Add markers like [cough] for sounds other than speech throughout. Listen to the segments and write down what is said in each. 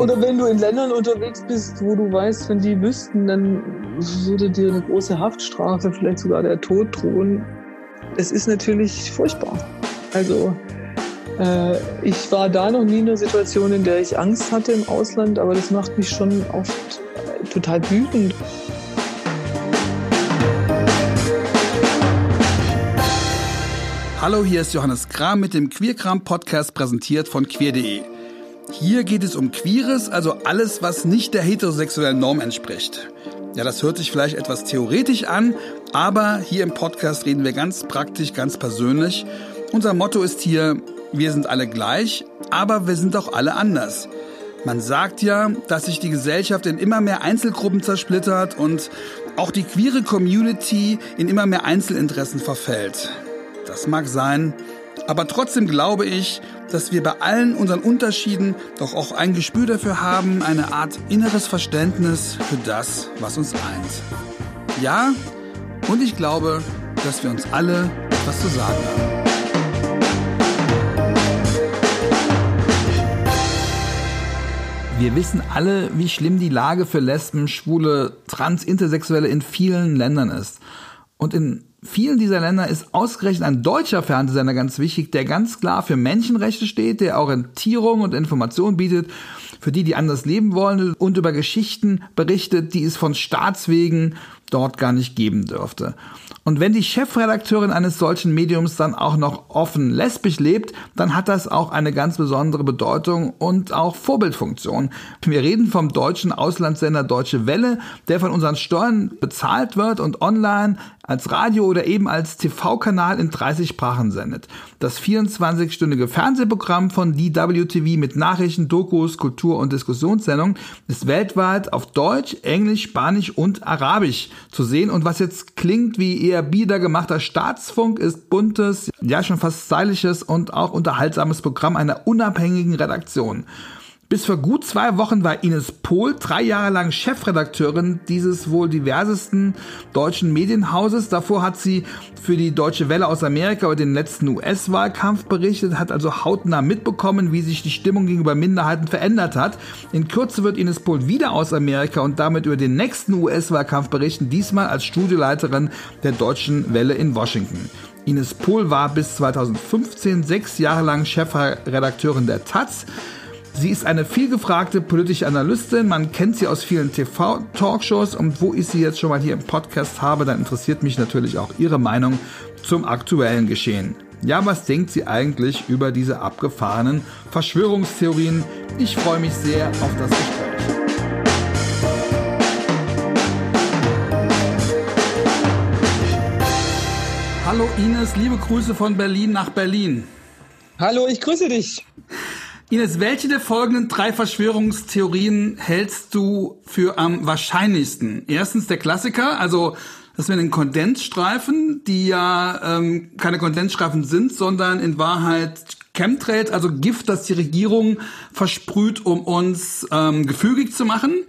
Oder wenn du in Ländern unterwegs bist, wo du weißt, wenn die wüssten, dann würde dir eine große Haftstrafe, vielleicht sogar der Tod drohen. Es ist natürlich furchtbar. Also äh, ich war da noch nie in einer Situation, in der ich Angst hatte im Ausland, aber das macht mich schon oft äh, total wütend. Hallo, hier ist Johannes Kram mit dem Queerkram Podcast präsentiert von queer.de. Hier geht es um Queeres, also alles, was nicht der heterosexuellen Norm entspricht. Ja, das hört sich vielleicht etwas theoretisch an, aber hier im Podcast reden wir ganz praktisch, ganz persönlich. Unser Motto ist hier, wir sind alle gleich, aber wir sind auch alle anders. Man sagt ja, dass sich die Gesellschaft in immer mehr Einzelgruppen zersplittert und auch die queere Community in immer mehr Einzelinteressen verfällt. Das mag sein, aber trotzdem glaube ich, dass wir bei allen unseren Unterschieden doch auch ein Gespür dafür haben, eine Art inneres Verständnis für das, was uns eint. Ja, und ich glaube, dass wir uns alle etwas zu sagen haben. Wir wissen alle, wie schlimm die Lage für Lesben, Schwule, Trans, Intersexuelle in vielen Ländern ist. Und in vielen dieser Länder ist ausgerechnet ein deutscher Fernsehsender ganz wichtig, der ganz klar für Menschenrechte steht, der Orientierung und Information bietet für die, die anders leben wollen und über Geschichten berichtet, die es von Staatswegen dort gar nicht geben dürfte. Und wenn die Chefredakteurin eines solchen Mediums dann auch noch offen lesbisch lebt, dann hat das auch eine ganz besondere Bedeutung und auch Vorbildfunktion. Wir reden vom deutschen Auslandssender Deutsche Welle, der von unseren Steuern bezahlt wird und online als Radio oder eben als TV-Kanal in 30 Sprachen sendet. Das 24-stündige Fernsehprogramm von DWTV mit Nachrichten, Dokus, Kultur und Diskussionssendungen ist weltweit auf Deutsch, Englisch, Spanisch und Arabisch zu sehen. Und was jetzt klingt wie eher biedergemachter Staatsfunk, ist buntes, ja schon fast stylisches und auch unterhaltsames Programm einer unabhängigen Redaktion. Bis vor gut zwei Wochen war Ines Pohl drei Jahre lang Chefredakteurin dieses wohl diversesten deutschen Medienhauses. Davor hat sie für die Deutsche Welle aus Amerika über den letzten US-Wahlkampf berichtet, hat also hautnah mitbekommen, wie sich die Stimmung gegenüber Minderheiten verändert hat. In Kürze wird Ines Pohl wieder aus Amerika und damit über den nächsten US-Wahlkampf berichten, diesmal als Studioleiterin der Deutschen Welle in Washington. Ines Pohl war bis 2015 sechs Jahre lang Chefredakteurin der Taz. Sie ist eine vielgefragte politische Analystin. Man kennt sie aus vielen TV-Talkshows. Und wo ich sie jetzt schon mal hier im Podcast habe, dann interessiert mich natürlich auch ihre Meinung zum aktuellen Geschehen. Ja, was denkt sie eigentlich über diese abgefahrenen Verschwörungstheorien? Ich freue mich sehr auf das Gespräch. Hallo Ines, liebe Grüße von Berlin nach Berlin. Hallo, ich grüße dich. Ines, welche der folgenden drei Verschwörungstheorien hältst du für am wahrscheinlichsten? Erstens der Klassiker, also das mit den Kondensstreifen, die ja ähm, keine Kondensstreifen sind, sondern in Wahrheit Chemtrails, also Gift, das die Regierung versprüht, um uns ähm, gefügig zu machen.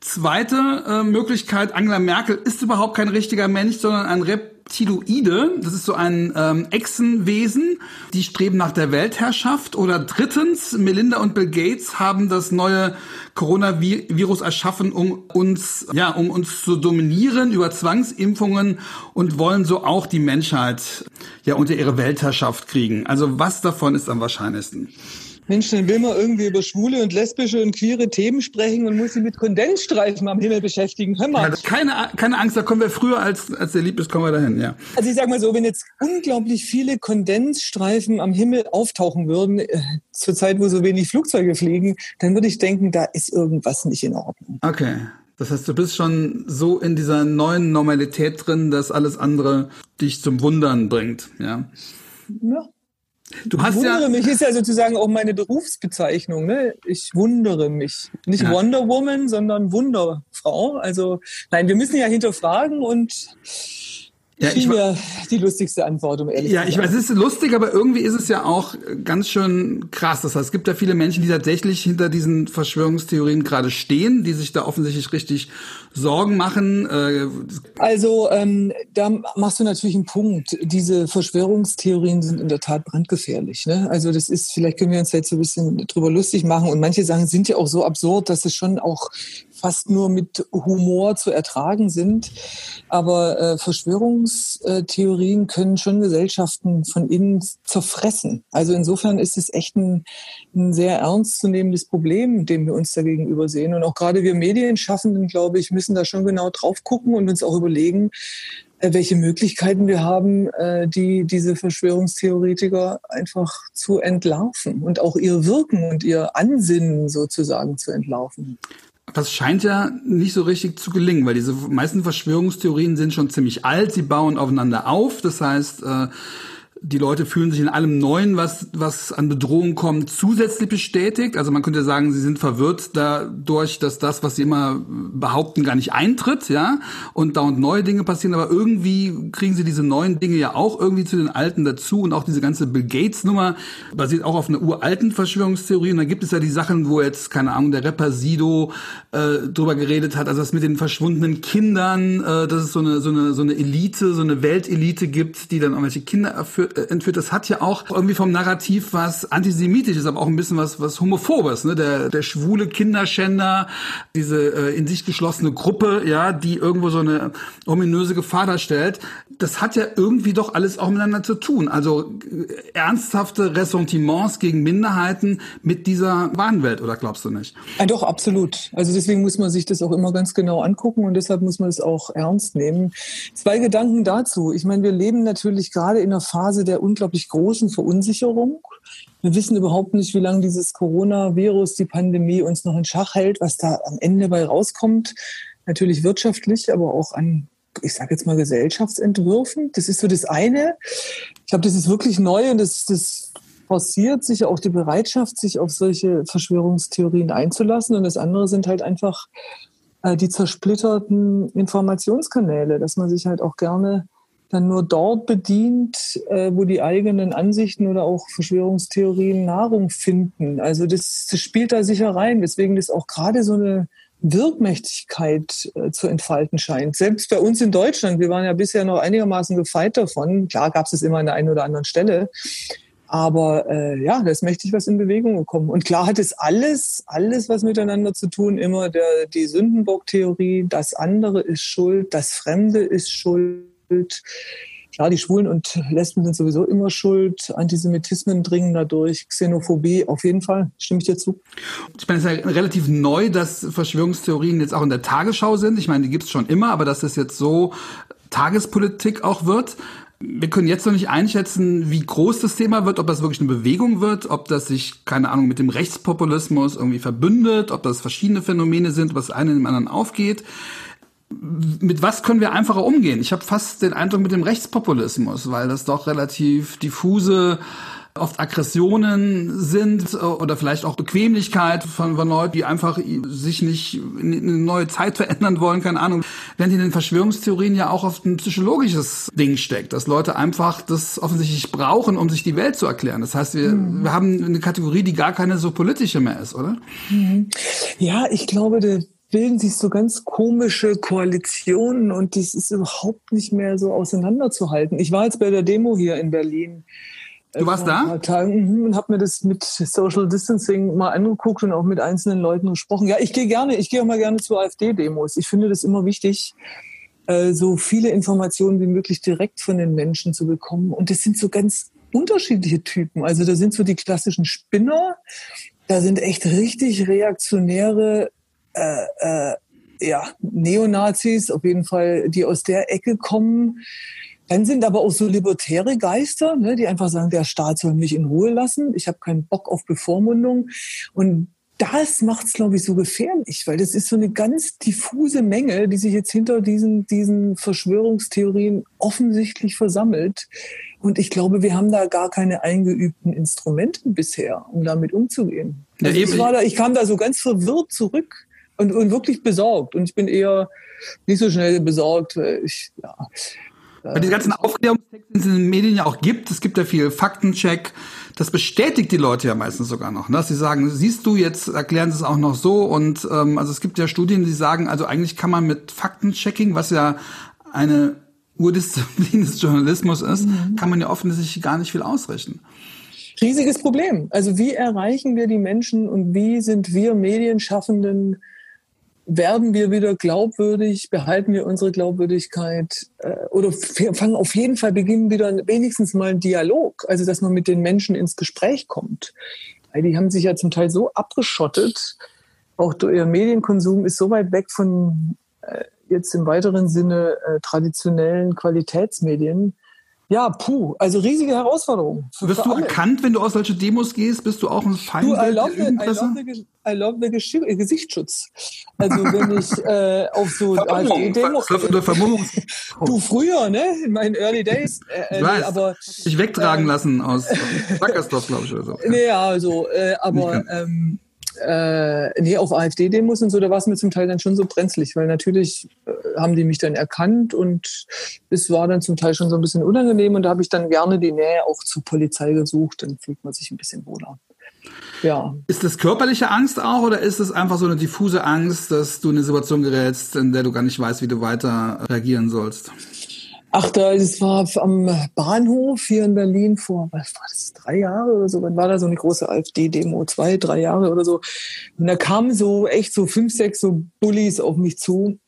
Zweite äh, Möglichkeit, Angela Merkel ist überhaupt kein richtiger Mensch, sondern ein Reptiloide. Das ist so ein ähm, Echsenwesen, die streben nach der Weltherrschaft. Oder drittens, Melinda und Bill Gates haben das neue Coronavirus erschaffen, um uns, ja, um uns zu dominieren über Zwangsimpfungen und wollen so auch die Menschheit ja unter ihre Weltherrschaft kriegen. Also was davon ist am wahrscheinlichsten? Mensch, dann will man irgendwie über schwule und lesbische und queere Themen sprechen und muss sich mit Kondensstreifen am Himmel beschäftigen. Hör mal. Ja, keine, keine Angst, da kommen wir früher als, als der lieb ist, kommen wir dahin, ja. Also ich sag mal so, wenn jetzt unglaublich viele Kondensstreifen am Himmel auftauchen würden, äh, zur Zeit, wo so wenig Flugzeuge fliegen, dann würde ich denken, da ist irgendwas nicht in Ordnung. Okay. Das heißt, du bist schon so in dieser neuen Normalität drin, dass alles andere dich zum Wundern bringt, ja. Ja, Du hast ich wundere ja mich ist ja sozusagen auch meine Berufsbezeichnung. Ne? Ich wundere mich. Nicht ja. Wonder Woman, sondern Wunderfrau. Also nein, wir müssen ja hinterfragen und ja, ich mir die lustigste Antwort, um ehrlich ja, zu sein. Ja, ich weiß, es ist lustig, aber irgendwie ist es ja auch ganz schön krass. Das heißt, es gibt ja viele Menschen, die tatsächlich hinter diesen Verschwörungstheorien gerade stehen, die sich da offensichtlich richtig Sorgen machen? Äh, also ähm, da machst du natürlich einen Punkt. Diese Verschwörungstheorien sind in der Tat brandgefährlich. Ne? Also das ist, vielleicht können wir uns jetzt so ein bisschen drüber lustig machen und manche Sachen sind ja auch so absurd, dass es schon auch fast nur mit Humor zu ertragen sind. Aber äh, Verschwörungstheorien können schon Gesellschaften von innen zerfressen. Also insofern ist es echt ein, ein sehr ernstzunehmendes Problem, dem wir uns da gegenüber sehen. Und auch gerade wir Medienschaffenden, glaube ich, müssen da schon genau drauf gucken und uns auch überlegen, äh, welche Möglichkeiten wir haben, äh, die diese Verschwörungstheoretiker einfach zu entlarven und auch ihr Wirken und ihr Ansinnen sozusagen zu entlarven. Das scheint ja nicht so richtig zu gelingen, weil diese meisten Verschwörungstheorien sind schon ziemlich alt, sie bauen aufeinander auf. Das heißt, äh, die Leute fühlen sich in allem Neuen, was, was an Bedrohung kommt, zusätzlich bestätigt. Also man könnte sagen, sie sind verwirrt dadurch, dass das, was sie immer behaupten, gar nicht eintritt, ja, und dauernd neue Dinge passieren, aber irgendwie kriegen sie diese neuen Dinge ja auch irgendwie zu den alten dazu. Und auch diese ganze Bill Gates Nummer basiert auch auf einer uralten Verschwörungstheorie. Und dann gibt es ja die Sachen, wo jetzt, keine Ahnung, der Rapper Sido äh, drüber geredet hat, also das mit den verschwundenen Kindern, äh, dass es so eine, so eine, so eine Elite, so eine Weltelite gibt, die dann irgendwelche Kinder erführt, entführt, das hat ja auch irgendwie vom Narrativ was antisemitisches, aber auch ein bisschen was was homophobes, ne? Der der schwule Kinderschänder, diese äh, in sich geschlossene Gruppe, ja, die irgendwo so eine ominöse Gefahr darstellt, das hat ja irgendwie doch alles auch miteinander zu tun. Also äh, ernsthafte Ressentiments gegen Minderheiten mit dieser Wahnwelt, oder glaubst du nicht? Ja, doch, absolut. Also deswegen muss man sich das auch immer ganz genau angucken und deshalb muss man es auch ernst nehmen. Zwei Gedanken dazu. Ich meine, wir leben natürlich gerade in einer Phase der unglaublich großen Verunsicherung. Wir wissen überhaupt nicht, wie lange dieses Coronavirus, die Pandemie uns noch in Schach hält, was da am Ende bei rauskommt. Natürlich wirtschaftlich, aber auch an, ich sage jetzt mal, Gesellschaftsentwürfen. Das ist so das eine. Ich glaube, das ist wirklich neu und das, das forciert sich auch die Bereitschaft, sich auf solche Verschwörungstheorien einzulassen. Und das andere sind halt einfach äh, die zersplitterten Informationskanäle, dass man sich halt auch gerne dann nur dort bedient, äh, wo die eigenen Ansichten oder auch Verschwörungstheorien Nahrung finden. Also das, das spielt da sicher rein, weswegen das auch gerade so eine Wirkmächtigkeit äh, zu entfalten scheint. Selbst bei uns in Deutschland, wir waren ja bisher noch einigermaßen gefeit davon. Klar gab es es immer an der einen oder anderen Stelle. Aber äh, ja, da ist mächtig was in Bewegung gekommen. Und klar hat es alles, alles was miteinander zu tun, immer der, die Sündenbock-Theorie, das andere ist schuld, das Fremde ist schuld schuld. Klar, die Schwulen und Lesben sind sowieso immer schuld. Antisemitismen dringen dadurch, Xenophobie, auf jeden Fall, stimme ich dir zu. Ich meine, es ist ja relativ neu, dass Verschwörungstheorien jetzt auch in der Tagesschau sind. Ich meine, die gibt es schon immer, aber dass es jetzt so Tagespolitik auch wird. Wir können jetzt noch nicht einschätzen, wie groß das Thema wird, ob das wirklich eine Bewegung wird, ob das sich, keine Ahnung, mit dem Rechtspopulismus irgendwie verbündet, ob das verschiedene Phänomene sind, was einem dem anderen aufgeht mit was können wir einfacher umgehen? Ich habe fast den Eindruck mit dem Rechtspopulismus, weil das doch relativ diffuse oft Aggressionen sind oder vielleicht auch Bequemlichkeit von, von Leuten, die einfach sich nicht in eine neue Zeit [laughs] verändern wollen, keine Ahnung. Während in den Verschwörungstheorien ja auch oft ein psychologisches Ding steckt, dass Leute einfach das offensichtlich brauchen, um sich die Welt zu erklären. Das heißt, wir, mhm. wir haben eine Kategorie, die gar keine so politische mehr ist, oder? Mhm. Ja, ich glaube, bilden sich so ganz komische Koalitionen und das ist überhaupt nicht mehr so auseinanderzuhalten. Ich war jetzt bei der Demo hier in Berlin. Du warst da? Mhm, und habe mir das mit Social Distancing mal angeguckt und auch mit einzelnen Leuten gesprochen. Ja, ich gehe gerne, ich gehe auch mal gerne zu AfD-Demos. Ich finde das immer wichtig, äh, so viele Informationen wie möglich direkt von den Menschen zu bekommen. Und das sind so ganz unterschiedliche Typen. Also da sind so die klassischen Spinner, da sind echt richtig reaktionäre äh, äh, ja, Neonazis, auf jeden Fall, die aus der Ecke kommen. Dann sind aber auch so libertäre Geister, ne, die einfach sagen, der Staat soll mich in Ruhe lassen. Ich habe keinen Bock auf Bevormundung. Und das macht es, glaube ich, so gefährlich, weil das ist so eine ganz diffuse Menge, die sich jetzt hinter diesen, diesen Verschwörungstheorien offensichtlich versammelt. Und ich glaube, wir haben da gar keine eingeübten Instrumente bisher, um damit umzugehen. Also ja, ich, war da, ich kam da so ganz verwirrt zurück und, und wirklich besorgt. Und ich bin eher nicht so schnell besorgt. Weil ich, ja, weil die ganzen Aufklärungstexte, die es in den Medien ja auch gibt, es gibt ja viel Faktencheck, das bestätigt die Leute ja meistens sogar noch. Ne? Sie sagen, siehst du jetzt, erklären sie es auch noch so. Und ähm, also es gibt ja Studien, die sagen, also eigentlich kann man mit Faktenchecking, was ja eine Urdisziplin des Journalismus ist, mhm. kann man ja offensichtlich gar nicht viel ausrichten. Riesiges Problem. Also wie erreichen wir die Menschen und wie sind wir Medienschaffenden werden wir wieder glaubwürdig, behalten wir unsere Glaubwürdigkeit äh, oder fangen auf jeden Fall beginnen wieder wenigstens mal einen Dialog, also dass man mit den Menschen ins Gespräch kommt. Weil die haben sich ja zum Teil so abgeschottet, auch ihr Medienkonsum ist so weit weg von äh, jetzt im weiteren Sinne äh, traditionellen Qualitätsmedien, ja, puh, also riesige Herausforderung. Wirst du alle. erkannt, wenn du aus solche Demos gehst? Bist du auch ein Feind? I love, the, I love, the, I love the Gesichtsschutz. Also wenn ich [laughs] äh, auf so AfD-Demos... [laughs] Du früher, ne? In meinen Early Days. Äh, ich weiß, aber, dich wegtragen äh, lassen aus Wackersdorf, glaube ich, oder so. [laughs] Nee, also, äh, aber... Ähm, äh, nee, auf AfD-Demos und so, da war es mir zum Teil dann schon so brenzlig, weil natürlich äh, haben die mich dann erkannt und es war dann zum Teil schon so ein bisschen unangenehm und da habe ich dann gerne die Nähe auch zur Polizei gesucht, dann fühlt man sich ein bisschen wohler. Ja. Ist das körperliche Angst auch oder ist es einfach so eine diffuse Angst, dass du in eine Situation gerätst, in der du gar nicht weißt, wie du weiter reagieren sollst? Ach, da, das war am Bahnhof hier in Berlin vor, was war das, drei Jahre oder so? Wann war da so eine große AfD-Demo? Zwei, drei Jahre oder so. Und da kamen so echt so fünf, sechs so Bullies auf mich zu.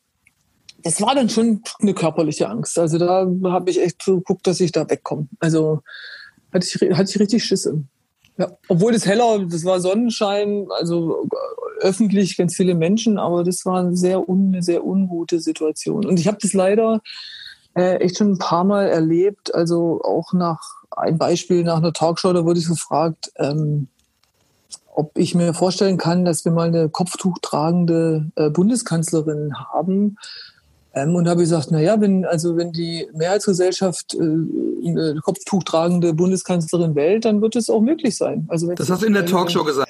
Das war dann schon eine körperliche Angst. Also da habe ich echt geguckt, dass ich da wegkomme. Also hatte ich, hatte ich richtig Schisse. Ja, obwohl das heller, das war Sonnenschein, also öffentlich ganz viele Menschen, aber das war eine sehr, un, eine sehr ungute Situation. Und ich habe das leider äh, echt schon ein paar Mal erlebt. Also auch nach ein Beispiel nach einer Talkshow, da wurde ich gefragt, ähm, ob ich mir vorstellen kann, dass wir mal eine Kopftuch tragende äh, Bundeskanzlerin haben. Ähm, und habe gesagt, na ja, wenn also wenn die Mehrheitsgesellschaft äh, eine Kopftuch tragende Bundeskanzlerin wählt, dann wird es auch möglich sein. Also das hast du in der Talkshow gesagt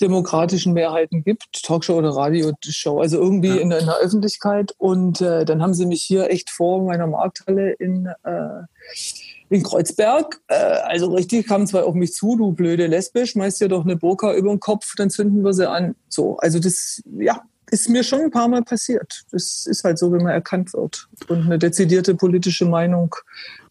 demokratischen Mehrheiten gibt, Talkshow oder Radioshow, also irgendwie ja. in, in, der Öffentlichkeit. Und äh, dann haben sie mich hier echt vor meiner Markthalle in, äh, in Kreuzberg, äh, also richtig, kamen zwei auf mich zu, du blöde Lesbe, schmeißt dir doch eine Burka über den Kopf, dann zünden wir sie an. So, also das, ja, ist mir schon ein paar Mal passiert. Das ist halt so, wenn man erkannt wird und eine dezidierte politische Meinung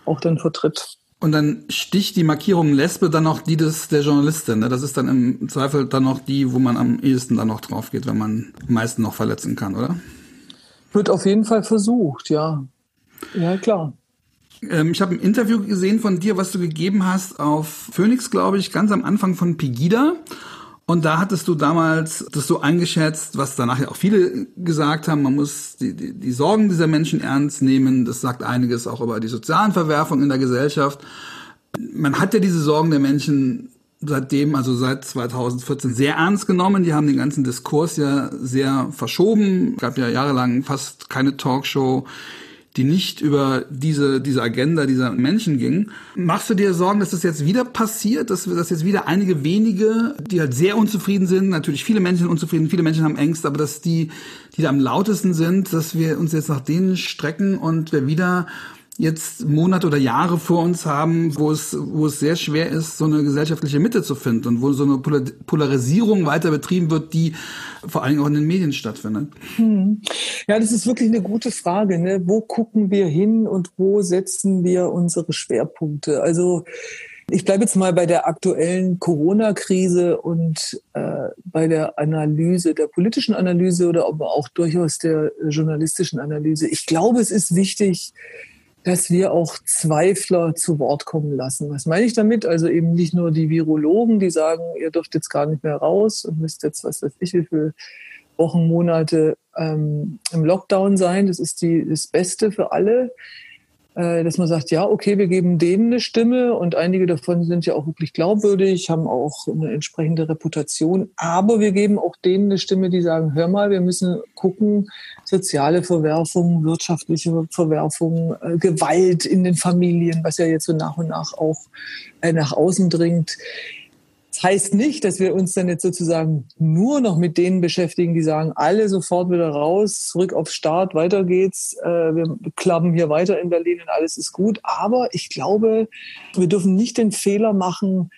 auch dann vertritt. Und dann sticht die Markierung Lesbe dann noch die des der Journalistin. Ne? Das ist dann im Zweifel dann noch die, wo man am ehesten dann noch drauf geht, wenn man am meisten noch verletzen kann, oder? Wird auf jeden Fall versucht, ja. Ja, klar. Ähm, ich habe ein Interview gesehen von dir, was du gegeben hast auf Phoenix, glaube ich, ganz am Anfang von Pegida. Und da hattest du damals das so eingeschätzt, was danach ja auch viele gesagt haben, man muss die, die, die Sorgen dieser Menschen ernst nehmen. Das sagt einiges auch über die sozialen Verwerfungen in der Gesellschaft. Man hat ja diese Sorgen der Menschen seitdem, also seit 2014, sehr ernst genommen. Die haben den ganzen Diskurs ja sehr verschoben. Es gab ja jahrelang fast keine Talkshow die nicht über diese, diese Agenda dieser Menschen ging. Machst du dir Sorgen, dass das jetzt wieder passiert, dass, dass jetzt wieder einige wenige, die halt sehr unzufrieden sind, natürlich viele Menschen unzufrieden, viele Menschen haben Ängste, aber dass die, die da am lautesten sind, dass wir uns jetzt nach denen strecken und wir wieder jetzt Monate oder Jahre vor uns haben, wo es, wo es sehr schwer ist, so eine gesellschaftliche Mitte zu finden und wo so eine Polarisierung weiter betrieben wird, die vor allem auch in den Medien stattfindet. Hm. Ja, das ist wirklich eine gute Frage. Ne? Wo gucken wir hin und wo setzen wir unsere Schwerpunkte? Also ich bleibe jetzt mal bei der aktuellen Corona-Krise und äh, bei der Analyse, der politischen Analyse oder aber auch durchaus der journalistischen Analyse. Ich glaube, es ist wichtig, dass wir auch Zweifler zu Wort kommen lassen. Was meine ich damit? Also eben nicht nur die Virologen, die sagen, ihr dürft jetzt gar nicht mehr raus und müsst jetzt, was weiß ich, wie viele Wochen, Monate ähm, im Lockdown sein. Das ist die, das Beste für alle. Äh, dass man sagt, ja, okay, wir geben denen eine Stimme und einige davon sind ja auch wirklich glaubwürdig, haben auch eine entsprechende Reputation, aber wir geben auch denen eine Stimme, die sagen, hör mal, wir müssen gucken, soziale Verwerfungen, wirtschaftliche Verwerfungen, äh, Gewalt in den Familien, was ja jetzt so nach und nach auch äh, nach außen dringt das heißt nicht, dass wir uns dann jetzt sozusagen nur noch mit denen beschäftigen, die sagen, alle sofort wieder raus, zurück aufs Start, weiter geht's, äh, wir klappen hier weiter in Berlin und alles ist gut. Aber ich glaube, wir dürfen nicht den Fehler machen,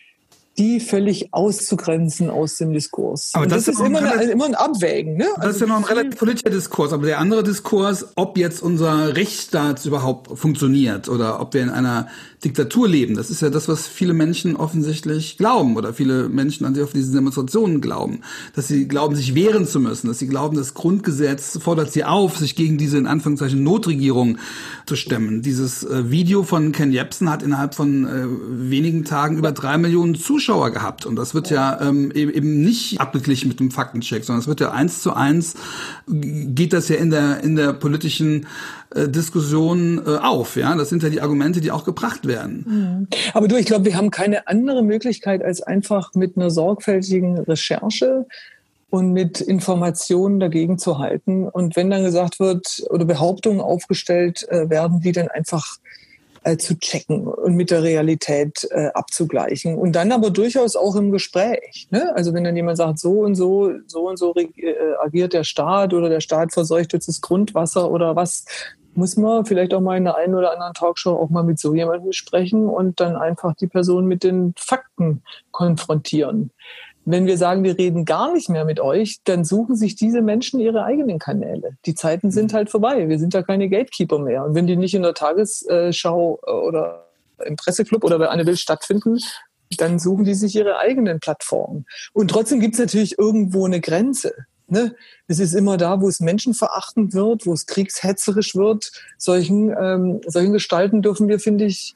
die völlig auszugrenzen aus dem Diskurs. Aber das, das, ist immer, eine, immer ein Abwägen. Ne? Das ist ja noch ein relativ politischer Diskurs. Aber der andere Diskurs, ob jetzt unser Rechtsstaat überhaupt funktioniert oder ob wir in einer Diktatur leben, das ist ja das, was viele Menschen offensichtlich glauben oder viele Menschen, an die auf diese Demonstrationen glauben. Dass sie glauben, sich wehren zu müssen, dass sie glauben, das Grundgesetz fordert sie auf, sich gegen diese in Anführungszeichen Notregierung zu stemmen. Dieses äh, Video von Ken Jebsen hat innerhalb von äh, wenigen Tagen über drei Millionen Zuschauer Zuschauer gehabt. Und das wird ja ähm, eben nicht abgeglichen mit dem Faktencheck, sondern es wird ja eins zu eins, geht das ja in der, in der politischen äh, Diskussion äh, auf. Ja, Das sind ja die Argumente, die auch gebracht werden. Mhm. Aber du, ich glaube, wir haben keine andere Möglichkeit, als einfach mit einer sorgfältigen Recherche und mit Informationen dagegen zu halten. Und wenn dann gesagt wird oder Behauptungen aufgestellt äh, werden, die dann einfach äh, zu checken und mit der Realität äh, abzugleichen. Und dann aber durchaus auch im Gespräch. Ne? Also wenn dann jemand sagt, so und so, so und so äh, agiert der Staat oder der Staat verseucht jetzt das Grundwasser oder was, muss man vielleicht auch mal in der einen oder anderen Talkshow auch mal mit so jemandem sprechen und dann einfach die Person mit den Fakten konfrontieren. Wenn wir sagen, wir reden gar nicht mehr mit euch, dann suchen sich diese Menschen ihre eigenen Kanäle. Die Zeiten sind halt vorbei. Wir sind da keine Gatekeeper mehr. Und wenn die nicht in der Tagesschau äh, oder im Presseclub oder bei Anne Will stattfinden, dann suchen die sich ihre eigenen Plattformen. Und trotzdem gibt es natürlich irgendwo eine Grenze. Ne? Es ist immer da, wo es menschenverachtend wird, wo es kriegshetzerisch wird. Solchen, ähm, solchen Gestalten dürfen wir, finde ich,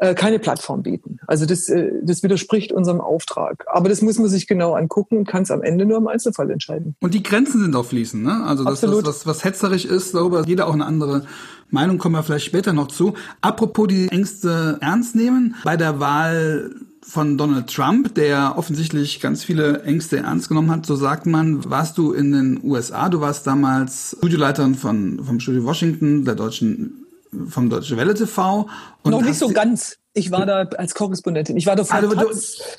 äh, keine Plattform bieten. Also das, äh, das widerspricht unserem Auftrag. Aber das muss man sich genau angucken und kann es am Ende nur im Einzelfall entscheiden. Und die Grenzen sind auch fließend, ne? Also das, das was, was hetzerisch ist, darüber jeder auch eine andere Meinung, kommen wir vielleicht später noch zu. Apropos die Ängste ernst nehmen, bei der Wahl von Donald Trump, der offensichtlich ganz viele Ängste ernst genommen hat, so sagt man, warst du in den USA, du warst damals Studioleiterin von, vom Studio Washington, der deutschen vom Deutsche Welle TV. Und Noch nicht so ganz. Ich war da als Korrespondentin. Ich war da also,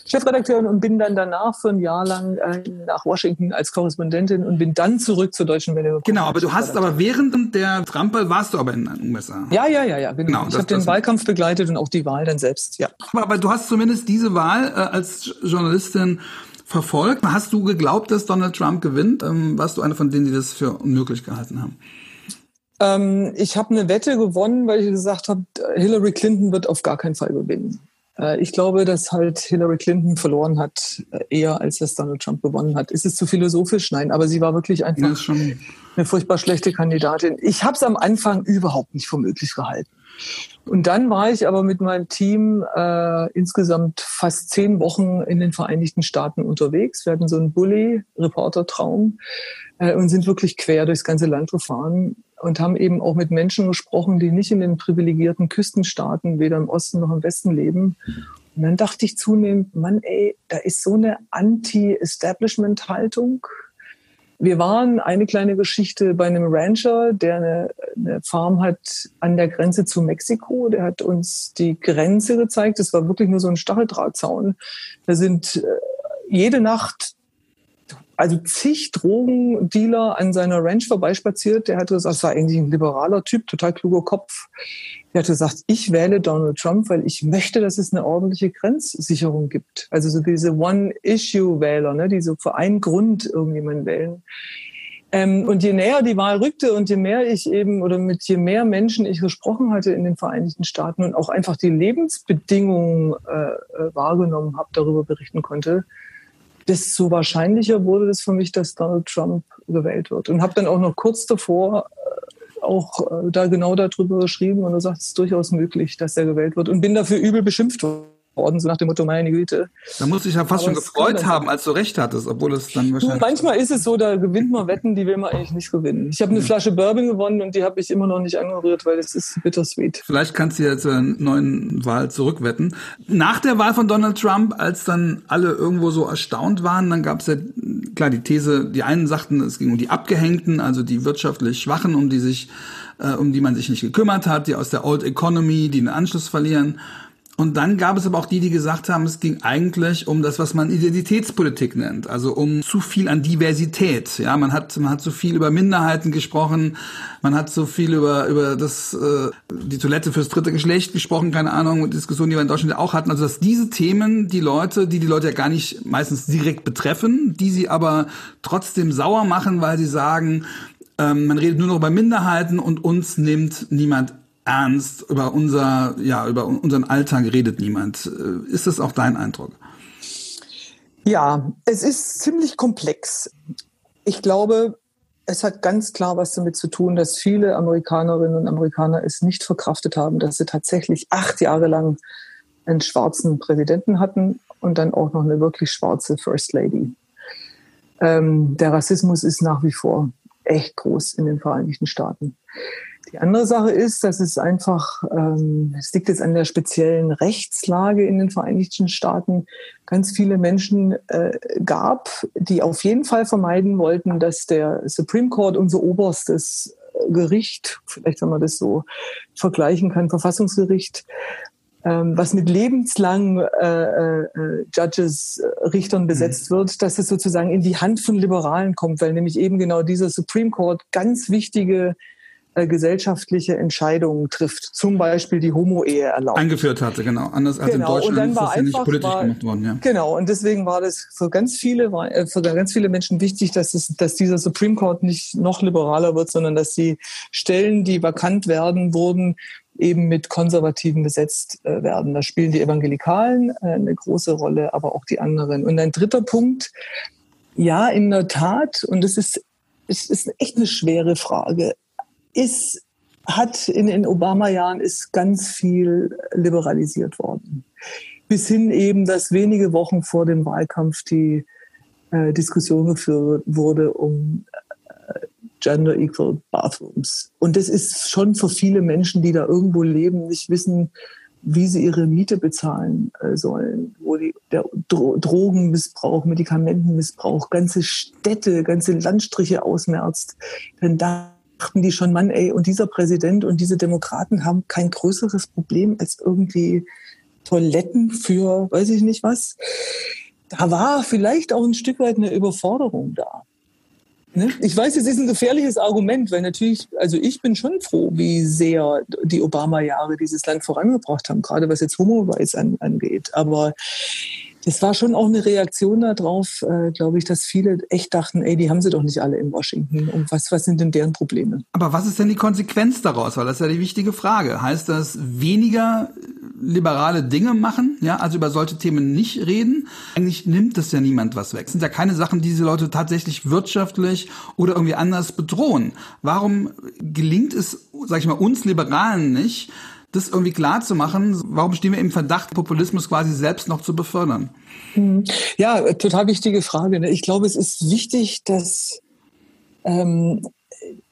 Chefredakteurin und bin dann danach für ein Jahr lang äh, nach Washington als Korrespondentin und bin dann zurück zur Deutschen Welle gekommen. Genau, aber du hast aber während der Trampel warst du aber in den USA. Ja, ja, ja, ja, genau. genau ich habe den Wahlkampf begleitet und auch die Wahl dann selbst, ja. Aber, aber du hast zumindest diese Wahl äh, als Journalistin verfolgt. Hast du geglaubt, dass Donald Trump gewinnt? Ähm, warst du eine von denen, die das für unmöglich gehalten haben? Ähm, ich habe eine Wette gewonnen, weil ich gesagt habe, Hillary Clinton wird auf gar keinen Fall gewinnen. Äh, ich glaube, dass halt Hillary Clinton verloren hat, äh, eher als dass Donald Trump gewonnen hat. Ist es zu philosophisch? Nein, aber sie war wirklich einfach ja, eine furchtbar schlechte Kandidatin. Ich habe es am Anfang überhaupt nicht für möglich gehalten. Und dann war ich aber mit meinem Team äh, insgesamt fast zehn Wochen in den Vereinigten Staaten unterwegs. Wir hatten so einen Bully-Reporter-Traum äh, und sind wirklich quer durchs ganze Land gefahren und haben eben auch mit Menschen gesprochen, die nicht in den privilegierten Küstenstaaten, weder im Osten noch im Westen leben. Und dann dachte ich zunehmend, Mann, ey, da ist so eine Anti-Establishment-Haltung. Wir waren eine kleine Geschichte bei einem Rancher, der eine, eine Farm hat an der Grenze zu Mexiko. Der hat uns die Grenze gezeigt. Es war wirklich nur so ein Stacheldrahtzaun. Da sind äh, jede Nacht also zig Drogendealer an seiner Ranch vorbeispaziert. Der hat gesagt, das war eigentlich ein liberaler Typ, total kluger Kopf. Der hat gesagt, ich wähle Donald Trump, weil ich möchte, dass es eine ordentliche Grenzsicherung gibt. Also so diese One-Issue-Wähler, ne, die so für einen Grund irgendjemanden wählen. Ähm, und je näher die Wahl rückte und je mehr ich eben oder mit je mehr Menschen ich gesprochen hatte in den Vereinigten Staaten und auch einfach die Lebensbedingungen äh, äh wahrgenommen habe, darüber berichten konnte, desto wahrscheinlicher wurde es für mich, dass Donald Trump gewählt wird. Und habe dann auch noch kurz davor äh, auch äh, da genau darüber geschrieben und gesagt, es ist durchaus möglich, dass er gewählt wird und bin dafür übel beschimpft worden worden, so nach dem Motto, meine Güte. Da musste ich ja fast Aber schon gefreut haben, als du recht hattest, obwohl es dann wahrscheinlich... Du, manchmal ist es so, da gewinnt man Wetten, die will man eigentlich nicht gewinnen. Ich habe eine Flasche Bourbon gewonnen und die habe ich immer noch nicht angerührt, weil es ist bittersweet. Vielleicht kannst du ja zur neuen Wahl zurückwetten. Nach der Wahl von Donald Trump, als dann alle irgendwo so erstaunt waren, dann gab es ja, klar, die These, die einen sagten, es ging um die Abgehängten, also die wirtschaftlich Schwachen, um die sich, äh, um die man sich nicht gekümmert hat, die aus der Old Economy, die den Anschluss verlieren. Und dann gab es aber auch die, die gesagt haben, es ging eigentlich um das, was man Identitätspolitik nennt, also um zu viel an Diversität. Ja, man hat man hat so viel über Minderheiten gesprochen, man hat so viel über über das äh, die Toilette fürs dritte Geschlecht gesprochen, keine Ahnung, Diskussionen, die wir in Deutschland auch hatten. Also dass diese Themen die Leute, die die Leute ja gar nicht meistens direkt betreffen, die sie aber trotzdem sauer machen, weil sie sagen, ähm, man redet nur noch über Minderheiten und uns nimmt niemand ernst, über unser, ja, über unseren Alltag redet niemand. Äh, ist das auch dein Eindruck? Ja, es ist ziemlich komplex. Ich glaube, es hat ganz klar was damit zu tun, dass viele Amerikanerinnen und Amerikaner es nicht verkraftet haben, dass sie tatsächlich acht Jahre lang einen schwarzen Präsidenten hatten und dann auch noch eine wirklich schwarze First Lady. Ähm, der Rassismus ist nach wie vor echt groß in den Vereinigten Staaten. Die andere Sache ist, dass es einfach, ähm, es liegt jetzt an der speziellen Rechtslage in den Vereinigten Staaten, ganz viele Menschen äh, gab, die auf jeden Fall vermeiden wollten, dass der Supreme Court, unser oberstes Gericht, vielleicht wenn man das so vergleichen kann, Verfassungsgericht, ähm, was mit lebenslangen äh, äh, Judges, äh, Richtern besetzt mhm. wird, dass es sozusagen in die Hand von Liberalen kommt, weil nämlich eben genau dieser Supreme Court ganz wichtige äh, gesellschaftliche Entscheidungen trifft, zum Beispiel die Homo-Ehe erlaubt. Eingeführt hatte, genau. Anders als genau. in Deutschland ist das ja nicht politisch war, gemacht worden. Ja. Genau, und deswegen war das für ganz viele, war, äh, für ganz viele Menschen wichtig, dass, es, dass dieser Supreme Court nicht noch liberaler wird, sondern dass die Stellen, die vakant werden, wurden eben mit Konservativen besetzt äh, werden. Da spielen die Evangelikalen äh, eine große Rolle, aber auch die anderen. Und ein dritter Punkt, ja, in der Tat, und es ist, es ist echt eine schwere Frage ist, hat in den Obama-Jahren ist ganz viel liberalisiert worden. Bis hin eben, dass wenige Wochen vor dem Wahlkampf die äh, Diskussion geführt wurde um äh, Gender Equal Bathrooms. Und das ist schon für viele Menschen, die da irgendwo leben, nicht wissen, wie sie ihre Miete bezahlen äh, sollen, wo die, der Dro Drogenmissbrauch, Medikamentenmissbrauch ganze Städte, ganze Landstriche ausmerzt. Denn da dachten die schon, Mann, ey, und dieser Präsident und diese Demokraten haben kein größeres Problem als irgendwie Toiletten für, weiß ich nicht was. Da war vielleicht auch ein Stück weit eine Überforderung da. Ne? Ich weiß, es ist ein gefährliches Argument, weil natürlich, also ich bin schon froh, wie sehr die Obama-Jahre dieses Land vorangebracht haben, gerade was jetzt Homo-Rights angeht. Aber das war schon auch eine Reaktion darauf, äh, glaube ich, dass viele echt dachten, ey, die haben sie doch nicht alle in Washington. Und was, was sind denn deren Probleme? Aber was ist denn die Konsequenz daraus? Weil das ist ja die wichtige Frage. Heißt das weniger liberale Dinge machen, ja, also über solche Themen nicht reden? Eigentlich nimmt das ja niemand was weg. Es sind ja keine Sachen, die diese Leute tatsächlich wirtschaftlich oder irgendwie anders bedrohen. Warum gelingt es, sag ich mal, uns Liberalen nicht, das irgendwie klar zu machen. Warum stehen wir im Verdacht, Populismus quasi selbst noch zu befördern? Hm. Ja, total wichtige Frage. Ne? Ich glaube, es ist wichtig, dass ähm,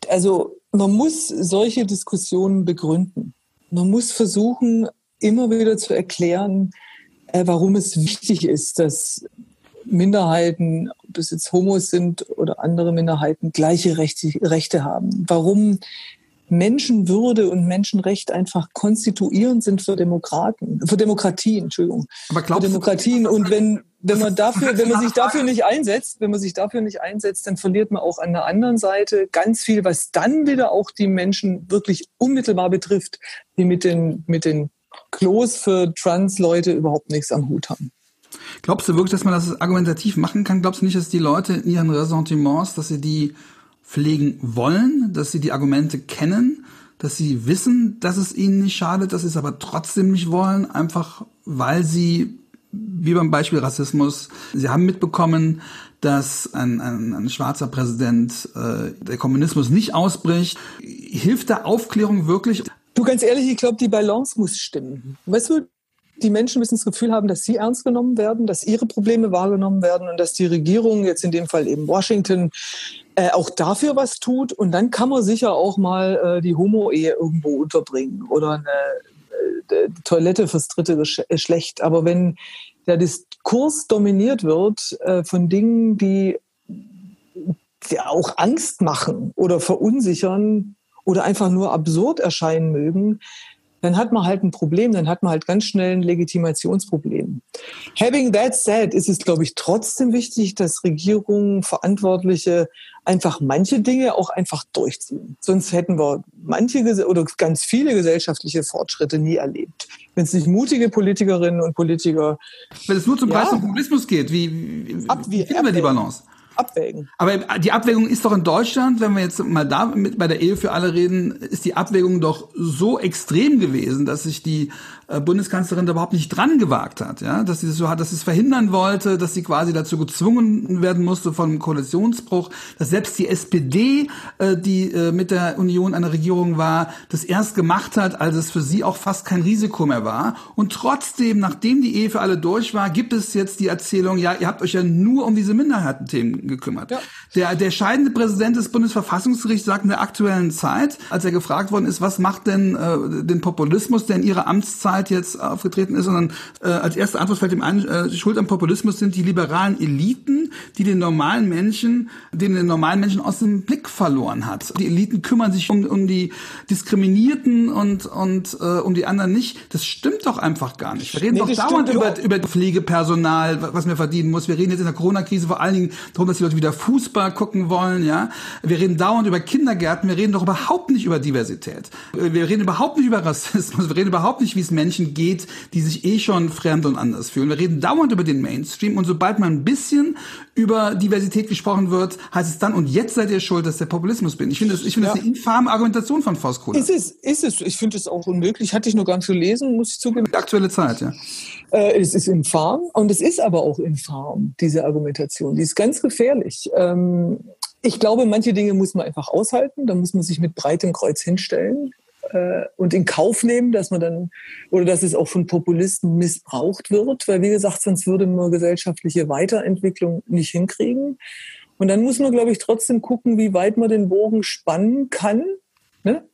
also man muss solche Diskussionen begründen. Man muss versuchen, immer wieder zu erklären, äh, warum es wichtig ist, dass Minderheiten, ob das jetzt Homos sind oder andere Minderheiten, gleiche Rechte, Rechte haben. Warum Menschenwürde und Menschenrecht einfach konstituierend sind für Demokraten, für Demokratie, Entschuldigung. Aber für Demokratien. Du, und wenn, wenn man dafür, wenn man sich dafür nicht einsetzt, wenn man sich dafür nicht einsetzt, dann verliert man auch an der anderen Seite ganz viel, was dann wieder auch die Menschen wirklich unmittelbar betrifft, die mit den, mit den Klos für Trans-Leute überhaupt nichts am Hut haben. Glaubst du wirklich, dass man das argumentativ machen kann? Glaubst du nicht, dass die Leute in ihren Ressentiments, dass sie die pflegen wollen, dass sie die Argumente kennen, dass sie wissen, dass es ihnen nicht schadet, dass sie es aber trotzdem nicht wollen, einfach weil sie, wie beim Beispiel Rassismus, sie haben mitbekommen, dass ein, ein, ein schwarzer Präsident äh, der Kommunismus nicht ausbricht. Hilft da Aufklärung wirklich? Du ganz ehrlich, ich glaube, die Balance muss stimmen. Weißt du, die Menschen müssen das Gefühl haben, dass sie ernst genommen werden, dass ihre Probleme wahrgenommen werden und dass die Regierung, jetzt in dem Fall eben Washington, äh, auch dafür was tut. Und dann kann man sicher auch mal äh, die Homo-Ehe irgendwo unterbringen oder eine äh, Toilette fürs dritte Geschlecht. Aber wenn der Diskurs dominiert wird äh, von Dingen, die, die auch Angst machen oder verunsichern oder einfach nur absurd erscheinen mögen, dann hat man halt ein Problem, dann hat man halt ganz schnell ein Legitimationsproblem. Having that said, ist es, glaube ich, trotzdem wichtig, dass Regierungen, Verantwortliche einfach manche Dinge auch einfach durchziehen. Sonst hätten wir manche oder ganz viele gesellschaftliche Fortschritte nie erlebt. Wenn es nicht mutige Politikerinnen und Politiker. Wenn es nur zum Preis ja, von Populismus geht, wie, wie, wie finden wir die Balance? Abwägen. Aber die Abwägung ist doch in Deutschland, wenn wir jetzt mal da mit bei der Ehe für alle reden, ist die Abwägung doch so extrem gewesen, dass sich die Bundeskanzlerin da überhaupt nicht dran gewagt hat, ja, dass sie das so hat, dass sie es verhindern wollte, dass sie quasi dazu gezwungen werden musste von einem Koalitionsbruch, dass selbst die SPD, äh, die äh, mit der Union einer Regierung war, das erst gemacht hat, als es für sie auch fast kein Risiko mehr war. Und trotzdem, nachdem die Ehe für alle durch war, gibt es jetzt die Erzählung, ja, ihr habt euch ja nur um diese Minderheitenthemen gekümmert. Ja. Der, der scheidende Präsident des Bundesverfassungsgerichts sagt in der aktuellen Zeit, als er gefragt worden ist, was macht denn äh, den Populismus, der in ihrer Amtszeit jetzt aufgetreten ist, sondern äh, als erste Antwort fällt ihm ein, äh, Schuld am Populismus sind die liberalen Eliten, die den normalen Menschen, den den normalen Menschen aus dem Blick verloren hat. Die Eliten kümmern sich um, um die Diskriminierten und, und äh, um die anderen nicht. Das stimmt doch einfach gar nicht. Wir reden nee, doch dauernd über, über Pflegepersonal, was man verdienen muss. Wir reden jetzt in der Corona-Krise vor allen Dingen darum, dass die Leute wieder Fußball gucken wollen. Ja, Wir reden dauernd über Kindergärten. Wir reden doch überhaupt nicht über Diversität. Wir reden überhaupt nicht über Rassismus. Wir reden überhaupt nicht, wie es Menschen geht, die sich eh schon fremd und anders fühlen. Wir reden dauernd über den Mainstream. Und sobald man ein bisschen über Diversität gesprochen wird, heißt es dann, und jetzt seid ihr schuld, dass der Populismus bin. Ich finde das, ich finde ja. das eine infame Argumentation von Faust Kohler. Ist es, ist es. Ich finde es auch unmöglich. Hatte ich nur gar nicht gelesen, muss ich zugeben. Die aktuelle Zeit, ja. Äh, es ist infam und es ist aber auch infam, diese Argumentation. Die ist ganz gefährlich. Ähm, ich glaube, manche Dinge muss man einfach aushalten. Da muss man sich mit breitem Kreuz hinstellen äh, und in Kauf nehmen, dass man dann oder dass es auch von Populisten missbraucht wird, weil wie gesagt, sonst würde man gesellschaftliche Weiterentwicklung nicht hinkriegen. Und dann muss man, glaube ich, trotzdem gucken, wie weit man den Bogen spannen kann, ne?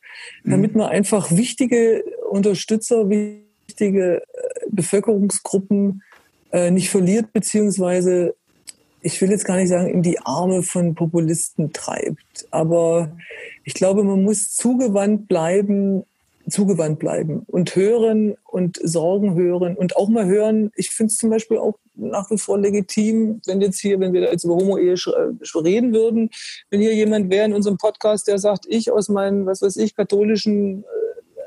damit mhm. man einfach wichtige Unterstützer, wichtige äh, Bevölkerungsgruppen äh, nicht verliert, beziehungsweise ich will jetzt gar nicht sagen, in die Arme von Populisten treibt. Aber ich glaube, man muss zugewandt bleiben, zugewandt bleiben und hören und Sorgen hören und auch mal hören. Ich finde es zum Beispiel auch nach wie vor legitim, wenn jetzt hier, wenn wir jetzt über Homo-Ehe äh, reden würden, wenn hier jemand wäre in unserem Podcast, der sagt, ich aus meinen, was weiß ich, katholischen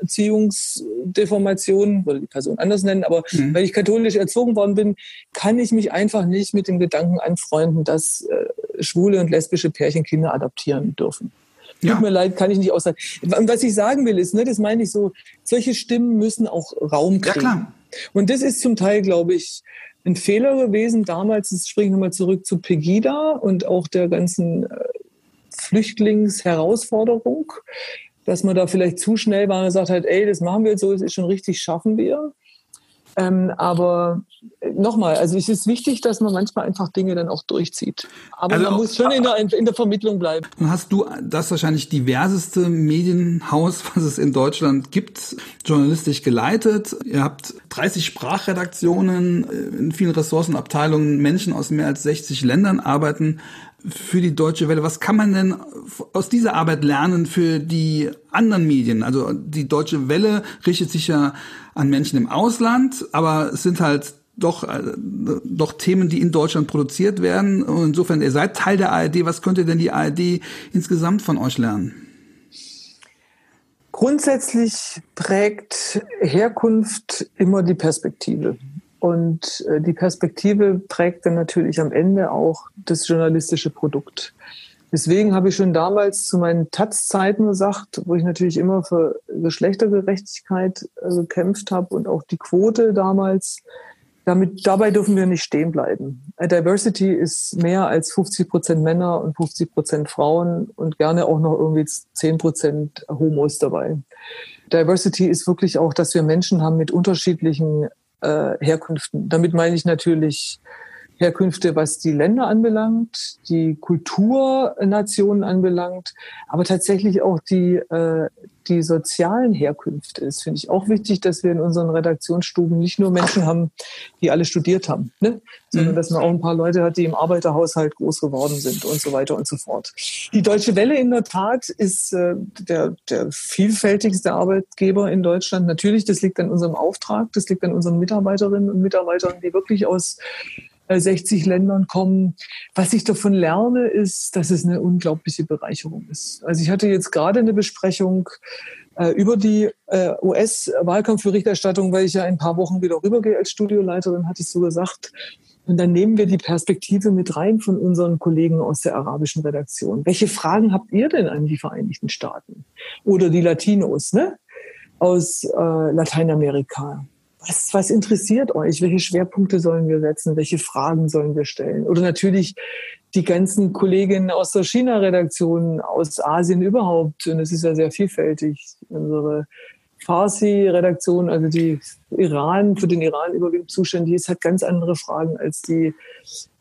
Erziehungsdeformation, würde die Person anders nennen, aber mhm. weil ich katholisch erzogen worden bin, kann ich mich einfach nicht mit dem Gedanken anfreunden, dass äh, schwule und lesbische Pärchen Kinder adoptieren dürfen. Ja. Tut mir leid, kann ich nicht aussagen. Was ich sagen will, ist, ne, das meine ich so, solche Stimmen müssen auch Raum kriegen. Ja, klar. Und das ist zum Teil, glaube ich, ein Fehler gewesen damals. Jetzt springe ich nochmal zurück zu Pegida und auch der ganzen äh, Flüchtlingsherausforderung dass man da vielleicht zu schnell war und gesagt hat, ey, das machen wir jetzt so, das ist schon richtig, schaffen wir. Ähm, aber äh, nochmal, also es ist wichtig, dass man manchmal einfach Dinge dann auch durchzieht. Aber also man muss schon in der, in der Vermittlung bleiben. Dann hast du das wahrscheinlich diverseste Medienhaus, [laughs] was es in Deutschland gibt, journalistisch geleitet. Ihr habt 30 Sprachredaktionen, äh, in vielen Ressourcenabteilungen Menschen aus mehr als 60 Ländern arbeiten für die Deutsche Welle. Was kann man denn aus dieser Arbeit lernen für die anderen Medien? Also die Deutsche Welle richtet sich ja an Menschen im Ausland, aber es sind halt doch, äh, doch Themen, die in Deutschland produziert werden. Und insofern, ihr seid Teil der ARD. Was könnte denn die ARD insgesamt von euch lernen? Grundsätzlich prägt Herkunft immer die Perspektive. Und äh, die Perspektive prägt dann natürlich am Ende auch das journalistische Produkt. Deswegen habe ich schon damals zu meinen Taz-Zeiten gesagt, wo ich natürlich immer für Geschlechtergerechtigkeit äh, gekämpft habe und auch die Quote damals. Damit, dabei dürfen wir nicht stehen bleiben. Diversity ist mehr als 50 Prozent Männer und 50 Prozent Frauen und gerne auch noch irgendwie 10 Prozent Homos dabei. Diversity ist wirklich auch, dass wir Menschen haben mit unterschiedlichen äh, Herkünften. Damit meine ich natürlich Herkünfte, was die Länder anbelangt, die Kulturnationen anbelangt, aber tatsächlich auch die, äh, die sozialen Herkünfte. Das finde ich auch wichtig, dass wir in unseren Redaktionsstuben nicht nur Menschen haben, die alle studiert haben, ne? sondern mhm. dass man auch ein paar Leute hat, die im Arbeiterhaushalt groß geworden sind und so weiter und so fort. Die Deutsche Welle in der Tat ist äh, der, der vielfältigste Arbeitgeber in Deutschland. Natürlich, das liegt an unserem Auftrag, das liegt an unseren Mitarbeiterinnen und Mitarbeitern, die wirklich aus 60 äh, Ländern kommen. Was ich davon lerne, ist, dass es eine unglaubliche Bereicherung ist. Also ich hatte jetzt gerade eine Besprechung äh, über die äh, US-Wahlkampfberichterstattung, weil ich ja in ein paar Wochen wieder rübergehe als Studioleiterin, hatte ich so gesagt. Und dann nehmen wir die Perspektive mit rein von unseren Kollegen aus der arabischen Redaktion. Welche Fragen habt ihr denn an die Vereinigten Staaten oder die Latinos ne? aus äh, Lateinamerika? Was, was interessiert euch? Welche Schwerpunkte sollen wir setzen? Welche Fragen sollen wir stellen? Oder natürlich die ganzen Kolleginnen aus der China-Redaktion, aus Asien überhaupt. Und es ist ja sehr vielfältig. Unsere Farsi-Redaktion, also die Iran, für den Iran überwiegend zuständig ist, hat ganz andere Fragen als die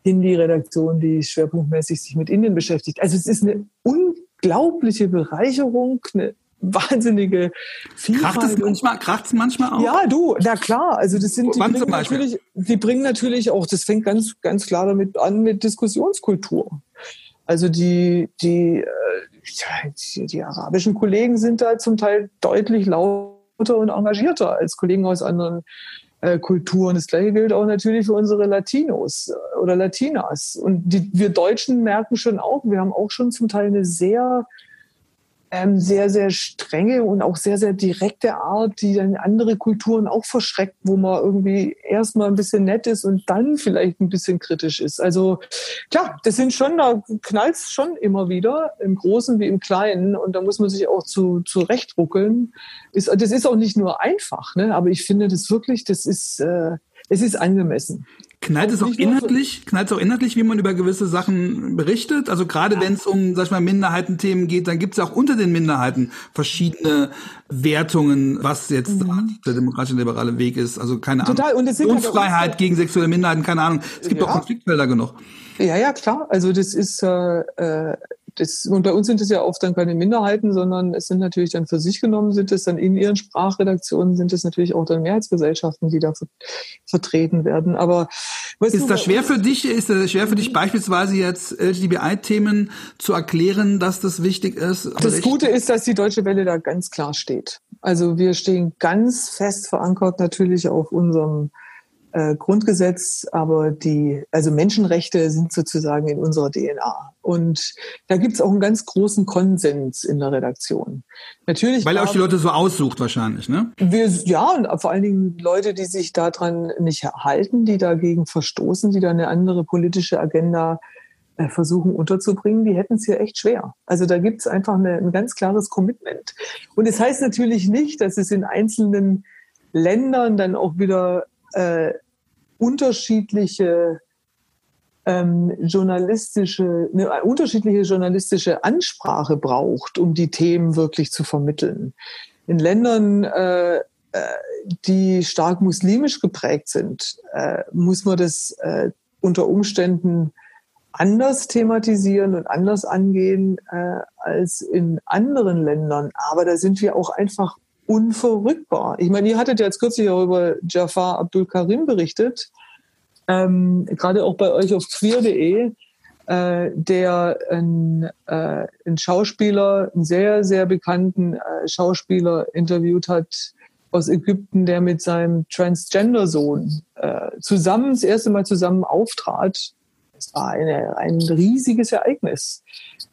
Hindi-Redaktion, die schwerpunktmäßig sich mit Indien beschäftigt. Also es ist eine unglaubliche Bereicherung, eine wahnsinnige Vielfalt. Kracht es manchmal, kracht's manchmal auch? Ja, du, na klar. Also das sind die Wann bringen natürlich, die bringen natürlich auch, das fängt ganz, ganz klar damit an mit Diskussionskultur. Also die, die, äh, die, die arabischen Kollegen sind da zum Teil deutlich lauter und engagierter als Kollegen aus anderen äh, Kulturen. Das gleiche gilt auch natürlich für unsere Latinos äh, oder Latinas. Und die, wir Deutschen merken schon auch, wir haben auch schon zum Teil eine sehr ähm, sehr, sehr strenge und auch sehr, sehr direkte Art, die dann andere Kulturen auch verschreckt, wo man irgendwie erstmal ein bisschen nett ist und dann vielleicht ein bisschen kritisch ist. Also klar, das sind schon, da knallt schon immer wieder, im Großen wie im Kleinen. Und da muss man sich auch zu, zurechtruckeln. Ist, das ist auch nicht nur einfach, ne? aber ich finde das wirklich, das ist, äh, es ist angemessen. Knallt es auch inhaltlich, knallt es auch inhaltlich, wie man über gewisse Sachen berichtet? Also gerade ja. wenn es um, sag ich mal, Minderheitenthemen geht, dann gibt es ja auch unter den Minderheiten verschiedene Wertungen, was jetzt mhm. der demokratische liberale Weg ist. Also keine Ahnung. Total. Und es sind halt gegen sexuelle Minderheiten, keine Ahnung. Es gibt ja. auch Konfliktfelder genug. Ja, ja, klar. Also das ist äh, äh das, und bei uns sind es ja oft dann keine Minderheiten, sondern es sind natürlich dann für sich genommen, sind es dann in ihren Sprachredaktionen, sind es natürlich auch dann Mehrheitsgesellschaften, die da vertreten werden. Aber ist das schwer für dich, ist das schwer für dich beispielsweise jetzt LGBTI-Themen zu erklären, dass das wichtig ist? Das Gute ist, dass die Deutsche Welle da ganz klar steht. Also wir stehen ganz fest verankert natürlich auf unserem äh, Grundgesetz, aber die, also Menschenrechte sind sozusagen in unserer DNA. Und da gibt es auch einen ganz großen Konsens in der Redaktion. Natürlich. Weil euch die Leute so aussucht wahrscheinlich, ne? Wir, ja, und vor allen Dingen Leute, die sich daran nicht halten, die dagegen verstoßen, die da eine andere politische Agenda äh, versuchen unterzubringen, die hätten es hier echt schwer. Also da gibt es einfach eine, ein ganz klares Commitment. Und es das heißt natürlich nicht, dass es in einzelnen Ländern dann auch wieder äh, unterschiedliche ähm, journalistische, eine unterschiedliche journalistische Ansprache braucht, um die Themen wirklich zu vermitteln. In Ländern, äh, äh, die stark muslimisch geprägt sind, äh, muss man das äh, unter Umständen anders thematisieren und anders angehen äh, als in anderen Ländern. Aber da sind wir auch einfach unverrückbar. Ich meine, ihr hattet ja jetzt kürzlich auch über Jafar Abdul Karim berichtet, ähm, gerade auch bei euch auf queer.de, äh, der ein, äh, ein Schauspieler, einen sehr, sehr bekannten äh, Schauspieler interviewt hat aus Ägypten, der mit seinem Transgender-Sohn äh, zusammen, das erste Mal zusammen auftrat. Es war eine, ein riesiges Ereignis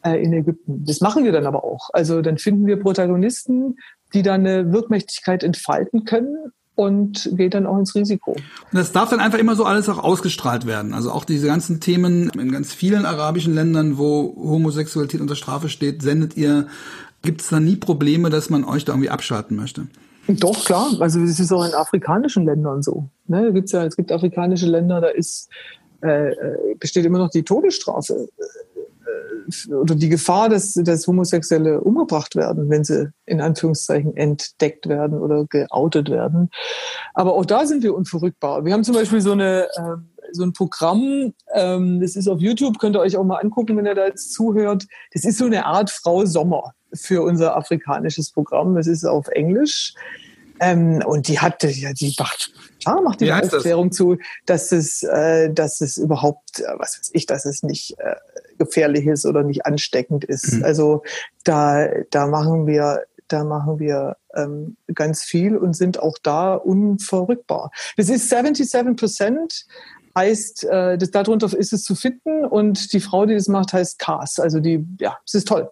äh, in Ägypten. Das machen wir dann aber auch. Also dann finden wir Protagonisten, die dann eine Wirkmächtigkeit entfalten können und geht dann auch ins Risiko. Und das darf dann einfach immer so alles auch ausgestrahlt werden. Also auch diese ganzen Themen in ganz vielen arabischen Ländern, wo Homosexualität unter Strafe steht, sendet ihr, gibt es da nie Probleme, dass man euch da irgendwie abschalten möchte? Doch, klar. Also es ist auch in afrikanischen Ländern so. Ne, gibt's ja, es gibt afrikanische Länder, da ist äh, äh besteht immer noch die Todesstrafe oder die Gefahr, dass, dass Homosexuelle umgebracht werden, wenn sie in Anführungszeichen entdeckt werden oder geoutet werden. Aber auch da sind wir unverrückbar. Wir haben zum Beispiel so eine äh, so ein Programm, ähm, das ist auf YouTube, könnt ihr euch auch mal angucken, wenn ihr da jetzt zuhört. Das ist so eine Art Frau Sommer für unser afrikanisches Programm. Das ist auf Englisch. Ähm, und die hat, ja, die macht, klar macht die Aufklärung das? zu, dass es, äh, dass es überhaupt, äh, was weiß ich, dass es nicht äh, gefährlich ist oder nicht ansteckend ist. Mhm. Also da, da machen wir, da machen wir ähm, ganz viel und sind auch da unverrückbar. Das ist 77 Prozent heißt, äh, das, darunter ist es zu finden und die Frau, die das macht, heißt Cars. Also die, ja, es ist toll.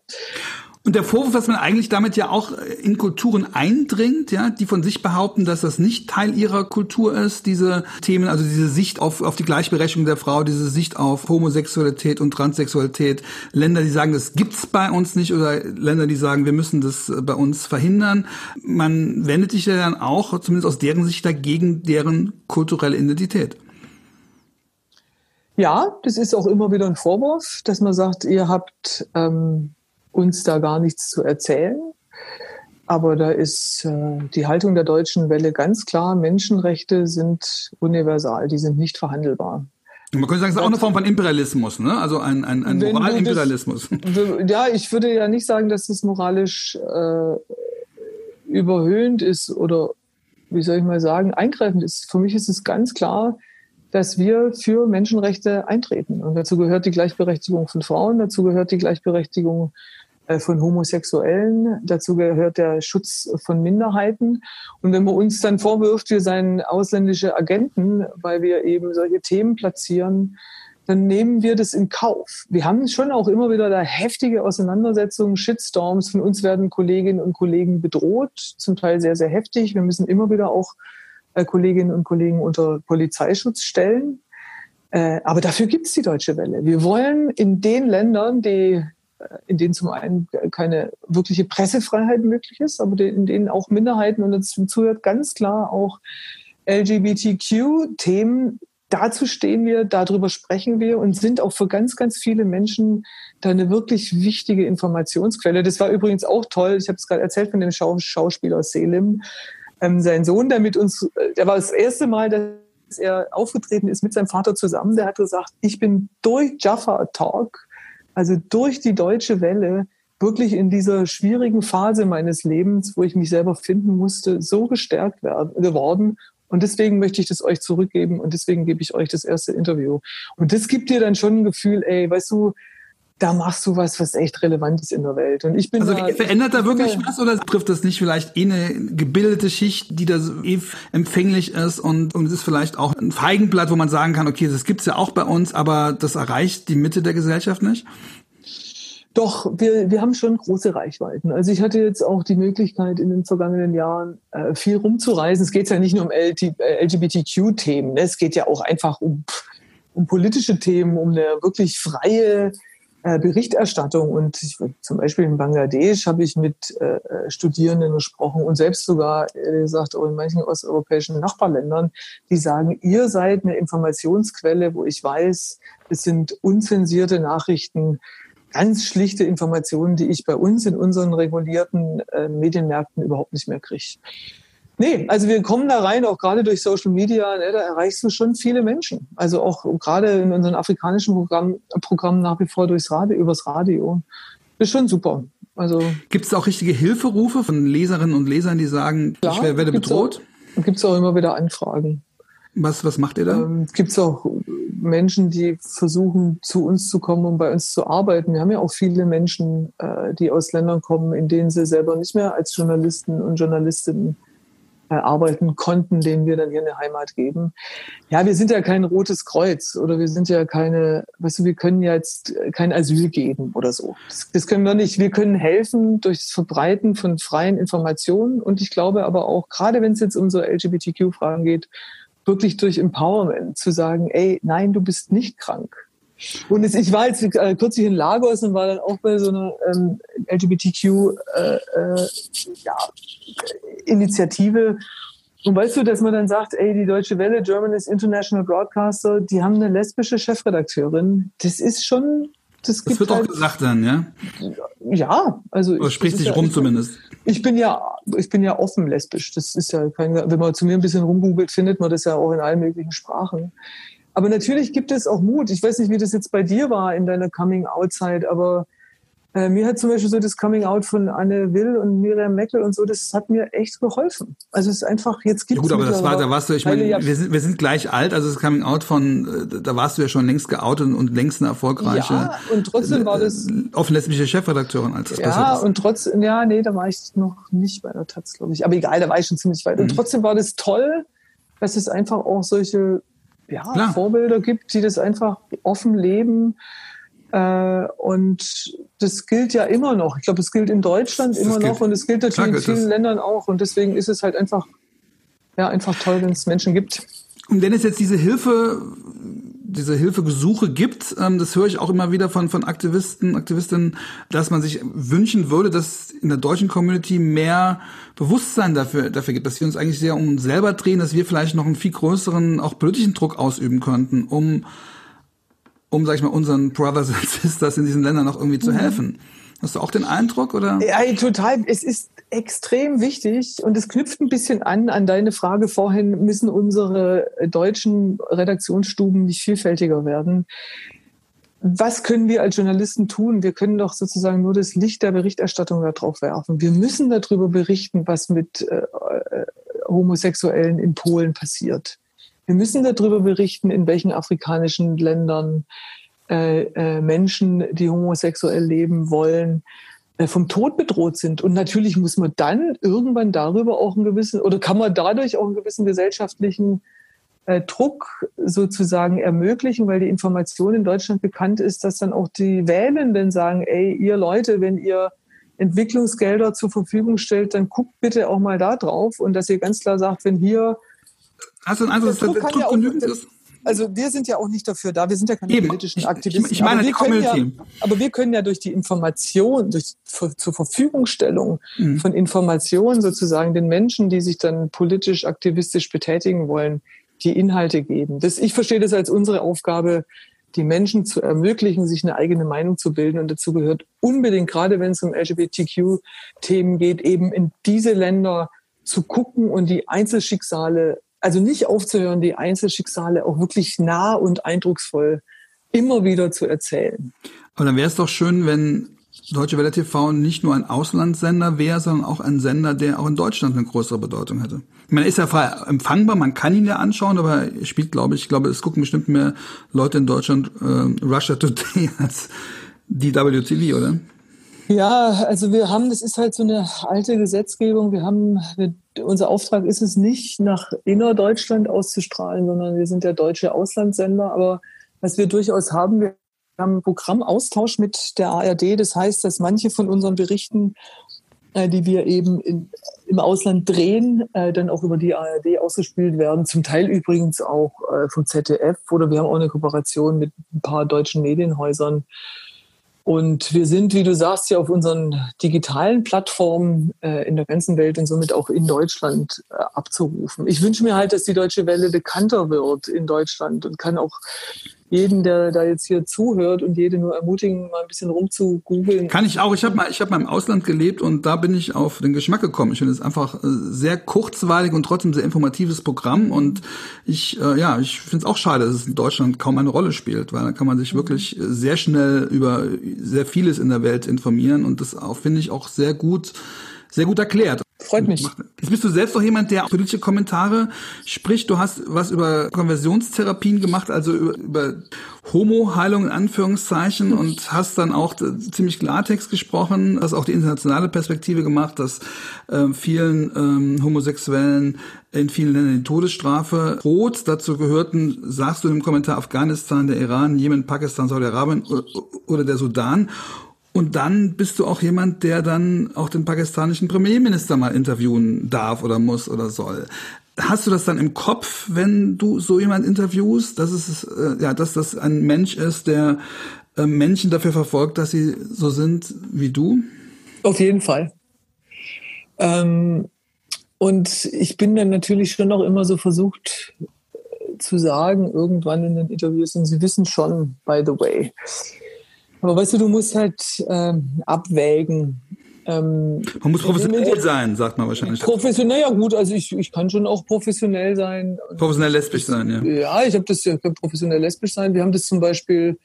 Und der Vorwurf, dass man eigentlich damit ja auch in Kulturen eindringt, ja, die von sich behaupten, dass das nicht Teil ihrer Kultur ist, diese Themen, also diese Sicht auf, auf die Gleichberechtigung der Frau, diese Sicht auf Homosexualität und Transsexualität. Länder, die sagen, das gibt's bei uns nicht oder Länder, die sagen, wir müssen das bei uns verhindern. Man wendet sich ja dann auch, zumindest aus deren Sicht, dagegen deren kulturelle Identität. Ja, das ist auch immer wieder ein Vorwurf, dass man sagt, ihr habt ähm, uns da gar nichts zu erzählen. Aber da ist äh, die Haltung der deutschen Welle ganz klar, Menschenrechte sind universal, die sind nicht verhandelbar. Man könnte sagen, es ist auch eine Form von Imperialismus, ne? also ein, ein, ein Moralimperialismus. Ja, ich würde ja nicht sagen, dass es moralisch äh, überhöhend ist oder, wie soll ich mal sagen, eingreifend ist. Für mich ist es ganz klar, dass wir für Menschenrechte eintreten. Und dazu gehört die Gleichberechtigung von Frauen, dazu gehört die Gleichberechtigung von Homosexuellen. Dazu gehört der Schutz von Minderheiten. Und wenn man uns dann vorwirft, wir seien ausländische Agenten, weil wir eben solche Themen platzieren, dann nehmen wir das in Kauf. Wir haben schon auch immer wieder da heftige Auseinandersetzungen, Shitstorms. Von uns werden Kolleginnen und Kollegen bedroht, zum Teil sehr, sehr heftig. Wir müssen immer wieder auch äh, Kolleginnen und Kollegen unter Polizeischutz stellen. Äh, aber dafür gibt es die Deutsche Welle. Wir wollen in den Ländern, die in denen zum einen keine wirkliche Pressefreiheit möglich ist, aber in denen auch Minderheiten und dazu gehört ganz klar auch LGBTQ-Themen. Dazu stehen wir, darüber sprechen wir und sind auch für ganz, ganz viele Menschen da eine wirklich wichtige Informationsquelle. Das war übrigens auch toll. Ich habe es gerade erzählt von dem Schau Schauspieler Selim. Ähm, sein Sohn, der mit uns, äh, der war das erste Mal, dass er aufgetreten ist mit seinem Vater zusammen. Der hat gesagt, ich bin durch Jaffa Talk also durch die deutsche Welle wirklich in dieser schwierigen Phase meines Lebens, wo ich mich selber finden musste, so gestärkt werden, geworden. Und deswegen möchte ich das euch zurückgeben und deswegen gebe ich euch das erste Interview. Und das gibt dir dann schon ein Gefühl, ey, weißt du, da machst du was, was echt relevant ist in der Welt. Und ich bin also da, verändert da wirklich was oder trifft das nicht vielleicht eh eine gebildete Schicht, die da eh empfänglich ist und, und es ist vielleicht auch ein Feigenblatt, wo man sagen kann, okay, das gibt's ja auch bei uns, aber das erreicht die Mitte der Gesellschaft nicht? Doch, wir, wir haben schon große Reichweiten. Also ich hatte jetzt auch die Möglichkeit in den vergangenen Jahren äh, viel rumzureisen. Es geht ja nicht nur um LGBTQ-Themen, ne? es geht ja auch einfach um, um politische Themen, um eine wirklich freie äh, Berichterstattung. Und ich, zum Beispiel in Bangladesch habe ich mit äh, Studierenden gesprochen und selbst sogar äh, gesagt, auch in manchen osteuropäischen Nachbarländern, die sagen, ihr seid eine Informationsquelle, wo ich weiß, es sind unzensierte Nachrichten, ganz schlichte Informationen, die ich bei uns in unseren regulierten äh, Medienmärkten überhaupt nicht mehr kriege. Nee, also wir kommen da rein, auch gerade durch Social Media, ne, da erreichst du schon viele Menschen. Also auch gerade in unseren afrikanischen Programm, Programmen nach wie vor durchs Radio, übers Radio. ist schon super. Also Gibt es auch richtige Hilferufe von Leserinnen und Lesern, die sagen, ja, ich werde bedroht? Gibt es auch immer wieder Anfragen. Was, was macht ihr da? Ähm, Gibt es auch Menschen, die versuchen, zu uns zu kommen, um bei uns zu arbeiten. Wir haben ja auch viele Menschen, äh, die aus Ländern kommen, in denen sie selber nicht mehr als Journalisten und Journalistinnen arbeiten konnten, denen wir dann hier eine Heimat geben. Ja, wir sind ja kein Rotes Kreuz oder wir sind ja keine, weißt du, wir können jetzt kein Asyl geben oder so. Das, das können wir nicht. Wir können helfen durch das Verbreiten von freien Informationen und ich glaube aber auch, gerade wenn es jetzt um so LGBTQ-Fragen geht, wirklich durch Empowerment zu sagen, ey, nein, du bist nicht krank. Und ich war jetzt äh, kürzlich in Lagos und war dann auch bei so einer ähm, LGBTQ äh, äh, ja. Und weißt du, dass man dann sagt, ey, die Deutsche Welle, Germany's International Broadcaster, die haben eine lesbische Chefredakteurin. Das ist schon, das, das wird halt, auch gesagt dann, ja? Ja, also. Oder spricht sich ja, rum zumindest. Ich bin ja, ich bin ja offen lesbisch. Das ist ja kein, wenn man zu mir ein bisschen rumgoogelt, findet man das ja auch in allen möglichen Sprachen. Aber natürlich gibt es auch Mut. Ich weiß nicht, wie das jetzt bei dir war in deiner Coming-out-Zeit, aber Äh, mir hat zum Beispiel so das Coming Out von Anne Will und Miriam Meckel und so, das hat mir echt geholfen. Also es ist einfach, jetzt gibt es. Ja, gut, aber das war, da warst du, ich meine, ja, wir sind, wir sind gleich alt, also das Coming Out von, äh, da warst du ja schon längst geoutet und längst eine erfolgreiche. Ja, und trotzdem war das. Äh, offen lesbische Chefredakteurin, als das ja, passiert ist. Ja, und trotzdem, ja, nee, da war ich noch nicht bei der Taz, glaube ich. Aber egal, da war ich schon ziemlich weit. Mhm. Und trotzdem war das toll, dass es einfach auch solche, ja, Vorbilder gibt, die das einfach offen leben äh, und das gilt ja immer noch. Ich glaube, es gilt in Deutschland immer noch und es gilt natürlich in vielen Ländern auch. Und deswegen ist es halt einfach, ja, einfach toll, wenn es Menschen gibt. Und wenn es jetzt diese Hilfe, diese Hilfegesuche gibt, ähm, das höre ich auch immer wieder von, von Aktivisten, Aktivistinnen, dass man sich wünschen würde, dass in der deutschen Community mehr Bewusstsein dafür, dafür gibt, dass wir uns eigentlich sehr um uns selber drehen, dass wir vielleicht noch einen viel größeren, auch politischen Druck ausüben könnten, um um, sag ich mal, unseren Brothers and Sisters in diesen Ländern noch irgendwie zu mhm. helfen. Hast du auch den Eindruck, oder? Ja, total. Es ist extrem wichtig und es knüpft ein bisschen an an deine Frage vorhin, müssen unsere deutschen Redaktionsstuben nicht vielfältiger werden? Was können wir als Journalisten tun? Wir können doch sozusagen nur das Licht der Berichterstattung darauf werfen. Wir müssen darüber berichten, was mit äh, Homosexuellen in Polen passiert. Wir müssen darüber berichten, in welchen afrikanischen Ländern äh, äh, Menschen, die homosexuell leben wollen, vom Tod bedroht sind. Und natürlich muss man dann irgendwann darüber auch einen gewissen, oder kann man dadurch auch einen gewissen gesellschaftlichen äh, Druck sozusagen ermöglichen, weil die Information in Deutschland bekannt ist, dass dann auch die Wählenden sagen, ey, ihr Leute, wenn ihr Entwicklungsgelder zur Verfügung stellt, dann guckt bitte auch mal da drauf und dass ihr ganz klar sagt, wenn hier Hast du einen Eindruck, dass der Druck, ja genügend ist? Also wir sind ja auch nicht dafür da, wir sind ja keine Eben. politischen Aktivisten. Ich, ich meine aber, wir können ja, aber wir können ja durch die Information, durch zur Verfügungstellung mhm. von Informationen sozusagen den Menschen, die sich dann politisch aktivistisch betätigen wollen, die Inhalte geben. Das, ich verstehe das als unsere Aufgabe, die Menschen zu ermöglichen, sich eine eigene Meinung zu bilden. Und dazu gehört unbedingt, gerade wenn es um LGBTQ-Themen geht, eben in diese Länder zu gucken und die Einzelschicksale also nicht aufzuhören, die Einzelschicksale auch wirklich nah und eindrucksvoll immer wieder zu erzählen. Aber dann wäre es doch schön, wenn Deutsche Welle TV nicht nur ein Auslandssender wäre, sondern auch ein Sender, der auch in Deutschland eine größere Bedeutung hätte. Man ist ja frei empfangbar, man kann ihn ja anschauen, aber er spielt, glaube ich, ich glaube, es gucken bestimmt mehr Leute in Deutschland äh, Russia Today [laughs] als die WTV, oder? Ja, also wir haben, das ist halt so eine alte Gesetzgebung. Wir haben, wir, unser Auftrag ist es nicht, nach innerdeutschland auszustrahlen, sondern wir sind der deutsche Auslandssender. Aber was wir durchaus haben, wir haben Programmaustausch mit der ARD. Das heißt, dass manche von unseren Berichten, äh, die wir eben in, im Ausland drehen, äh, dann auch über die ARD ausgespielt werden. Zum Teil übrigens auch äh, vom ZDF oder wir haben auch eine Kooperation mit ein paar deutschen Medienhäusern und wir sind, wie du sagst, ja auf unseren digitalen Plattformen äh, in der ganzen Welt und somit auch in Deutschland äh, abzurufen. Ich wünsche mir halt, dass die Deutsche Welle bekannter wird in Deutschland und kann auch jeden, der da jetzt hier zuhört und jede nur ermutigen, mal ein bisschen rumzugoogeln. Kann ich auch. Ich habe mal, ich habe mal im Ausland gelebt und da bin ich auf den Geschmack gekommen. Ich finde es einfach äh, sehr kurzweilig und trotzdem sehr informatives Programm und ich, äh, ja, ich finde es auch schade, dass es in Deutschland kaum eine Rolle spielt, weil da kann man sich mhm. wirklich sehr schnell über sehr vieles in der Welt informieren und das finde ich auch sehr gut, sehr gut erklärt. Freut mich. Jetzt bist du selbst doch jemand, der politische Kommentare spricht. Du hast was über Konversionstherapien gemacht, also über, über Homo-Heilung in Anführungszeichen und hast dann auch ziemlich Klartext gesprochen, hast auch die internationale Perspektive gemacht, dass äh, vielen ähm, Homosexuellen in vielen Ländern die Todesstrafe droht. Dazu gehörten, sagst du im Kommentar, Afghanistan, der Iran, Jemen, Pakistan, Saudi-Arabien oder der Sudan. Und dann bist du auch jemand, der dann auch den pakistanischen Premierminister mal interviewen darf oder muss oder soll. Hast du das dann im Kopf, wenn du so jemand interviewst, dass es äh, ja, dass das ein Mensch ist, der äh, Menschen dafür verfolgt, dass sie so sind wie du? Auf jeden Fall. Ähm, und ich bin dann natürlich schon noch immer so versucht äh, zu sagen, irgendwann in den Interviews, und Sie wissen schon, by the way, aber weißt du, du musst halt ähm, abwägen. Ähm, man muss professionell sein, sagt man wahrscheinlich. Professionell, ja gut, also ich, ich kann schon auch professionell sein. Professionell lesbisch sein, ja. Ja, ich habe das ja professionell lesbisch sein. Wir haben das zum Beispiel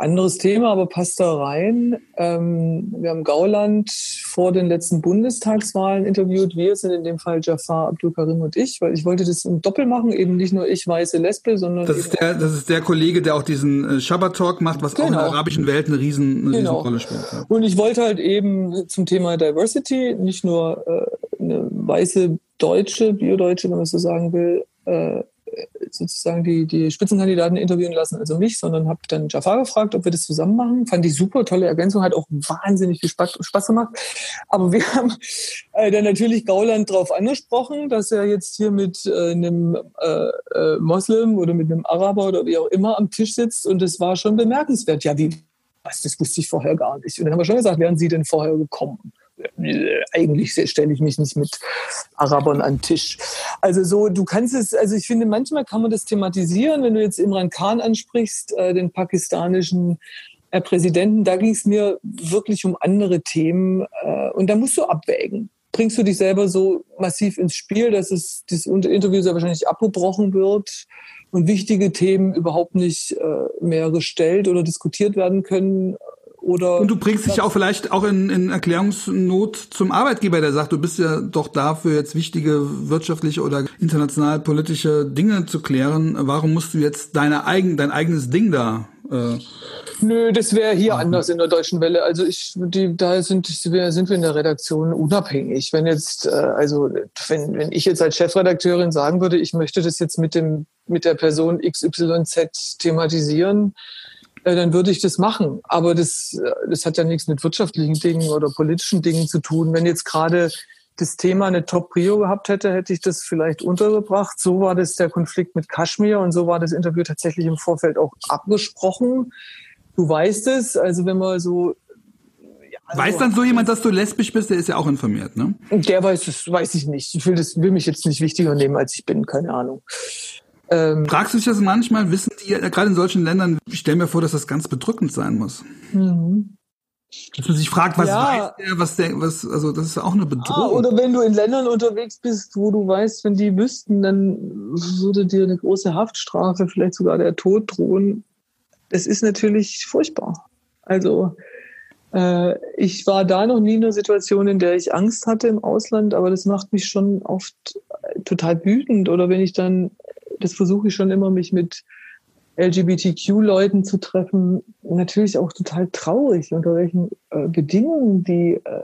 anderes Thema, aber passt da rein. Ähm, wir haben Gauland vor den letzten Bundestagswahlen interviewt. Wir sind in dem Fall Jafar Abdul Karim und ich, weil ich wollte das im Doppel machen, eben nicht nur ich weiße Lesbe, sondern das ist der, das ist der Kollege, der auch diesen äh, Shabbat Talk macht, was genau. auch in der genau. arabischen Welt eine riesen, eine genau. riesen Rolle spielt. Ja. Und ich wollte halt eben zum Thema Diversity nicht nur äh, eine weiße Deutsche, Biodeutsche, wenn man so sagen will, äh, sozusagen die, die Spitzenkandidaten interviewen lassen, also mich, sondern habe dann Jafar gefragt, ob wir das zusammen machen. Fand die super, tolle Ergänzung, hat auch wahnsinnig viel Spaß, Spaß gemacht. Aber wir [laughs] haben äh, dann natürlich Gauland darauf angesprochen, dass er jetzt hier mit äh, einem äh, äh, Moslem oder mit einem Araber oder wie auch immer am Tisch sitzt und das war schon bemerkenswert. Ja, wie was, das wusste ich vorher gar nicht. Und dann haben wir schon gesagt, wären Sie denn vorher gekommen? Eigentlich stelle ich mich nicht mit Arabern an den Tisch. Also so, du kannst es, also ich finde, manchmal kann man das thematisieren, wenn du jetzt Imran Khan ansprichst, äh, den pakistanischen äh, Präsidenten, da ging es mir wirklich um andere Themen äh, und da musst du abwägen. Bringst du dich selber so massiv ins Spiel, dass es das Interview sehr wahrscheinlich abgebrochen wird und wichtige Themen überhaupt nicht äh, mehr gestellt oder diskutiert werden können oder und du bringst dich auch vielleicht auch in, in Erklärungsnot zum Arbeitgeber, der sagt, du bist ja doch da für jetzt wichtige wirtschaftliche oder international politische Dinge zu klären. Warum musst du jetzt deine eigen, dein eigenes Ding da äh, Nö, das wäre hier machen. anders in der Deutschen Welle. Also ich, die, da sind wir, sind wir in der Redaktion unabhängig. Wenn jetzt, äh, also wenn, wenn ich jetzt als Chefredakteurin sagen würde, ich möchte das jetzt mit dem mit der Person XYZ thematisieren, äh, dann würde ich das machen. Aber das, äh, das hat ja nichts mit wirtschaftlichen Dingen oder politischen Dingen zu tun. Wenn jetzt gerade das Thema eine Top-Prio gehabt hätte, hätte ich das vielleicht untergebracht. So war das der Konflikt mit Kaschmir und so war das Interview tatsächlich im Vorfeld auch abgesprochen. Du weißt es, also wenn man so also, weiß dann so jemand, dass du lesbisch bist? Der ist ja auch informiert, ne? Der weiß es, weiß ich nicht. Ich will, das, will mich jetzt nicht wichtiger nehmen, als ich bin, keine Ahnung. Ähm, Fragst du dich das manchmal? Wissen die, gerade in solchen Ländern, ich stelle mir vor, dass das ganz bedrückend sein muss. Mhm. Dass man sich fragt, was ja. weiß der, was der, was, also das ist auch eine Bedrohung. Ah, oder wenn du in Ländern unterwegs bist, wo du weißt, wenn die wüssten, dann würde dir eine große Haftstrafe, vielleicht sogar der Tod drohen. Das ist natürlich furchtbar. Also äh, ich war da noch nie in einer Situation, in der ich Angst hatte im Ausland, aber das macht mich schon oft total wütend. Oder wenn ich dann das versuche ich schon immer, mich mit LGBTQ-Leuten zu treffen. Natürlich auch total traurig, unter welchen äh, Bedingungen die, äh,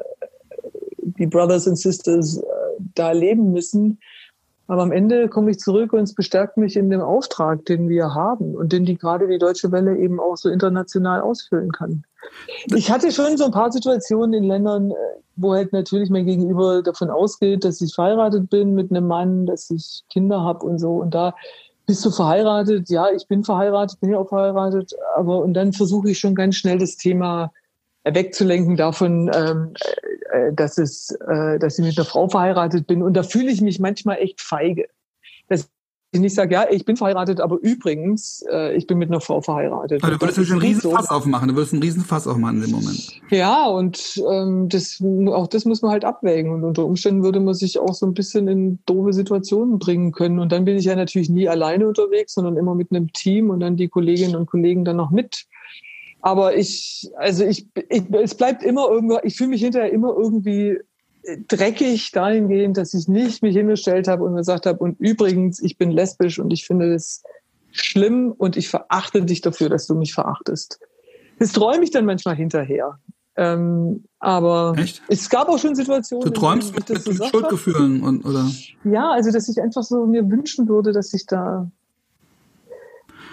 die Brothers and Sisters äh, da leben müssen. Aber am Ende komme ich zurück und es bestärkt mich in dem Auftrag, den wir haben und den die gerade die Deutsche Welle eben auch so international ausfüllen kann. Ich hatte schon so ein paar Situationen in Ländern, äh, wo halt natürlich mein Gegenüber davon ausgeht, dass ich verheiratet bin mit einem Mann, dass ich Kinder habe und so. Und da bist du verheiratet? Ja, ich bin verheiratet, bin ja auch verheiratet. Aber und dann versuche ich schon ganz schnell das Thema wegzulenken davon, ähm, äh, dass es, äh, dass ich mit einer Frau verheiratet bin. Und da fühle ich mich manchmal echt feige. Ich nicht sage, ja, ich bin verheiratet, aber übrigens, äh, ich bin mit einer Frau verheiratet. Aber du würdest natürlich einen riesen Fass aufmachen, du würdest einen riesen Fass aufmachen in dem Moment. Ja, und ähm, das, auch das muss man halt abwägen. Und unter Umständen würde man sich auch so ein bisschen in doofe Situationen bringen können. Und dann bin ich ja natürlich nie alleine unterwegs, sondern immer mit einem Team und dann die Kolleginnen und Kollegen dann noch mit. Aber ich, also ich, ich es bleibt immer irgendwo, ich fühle mich hinterher immer irgendwie dreckig dahingehend, dass ich nicht mich hingestellt habe und gesagt habe, und übrigens, ich bin lesbisch und ich finde das schlimm und ich verachte dich dafür, dass du mich verachtest. Das träume ich dann manchmal hinterher. Ähm, aber Echt? es gab auch schon Situationen. Du träumst mit, mit, mit Schuldgefühlen und, oder? Ja, also dass ich einfach so mir wünschen würde, dass ich da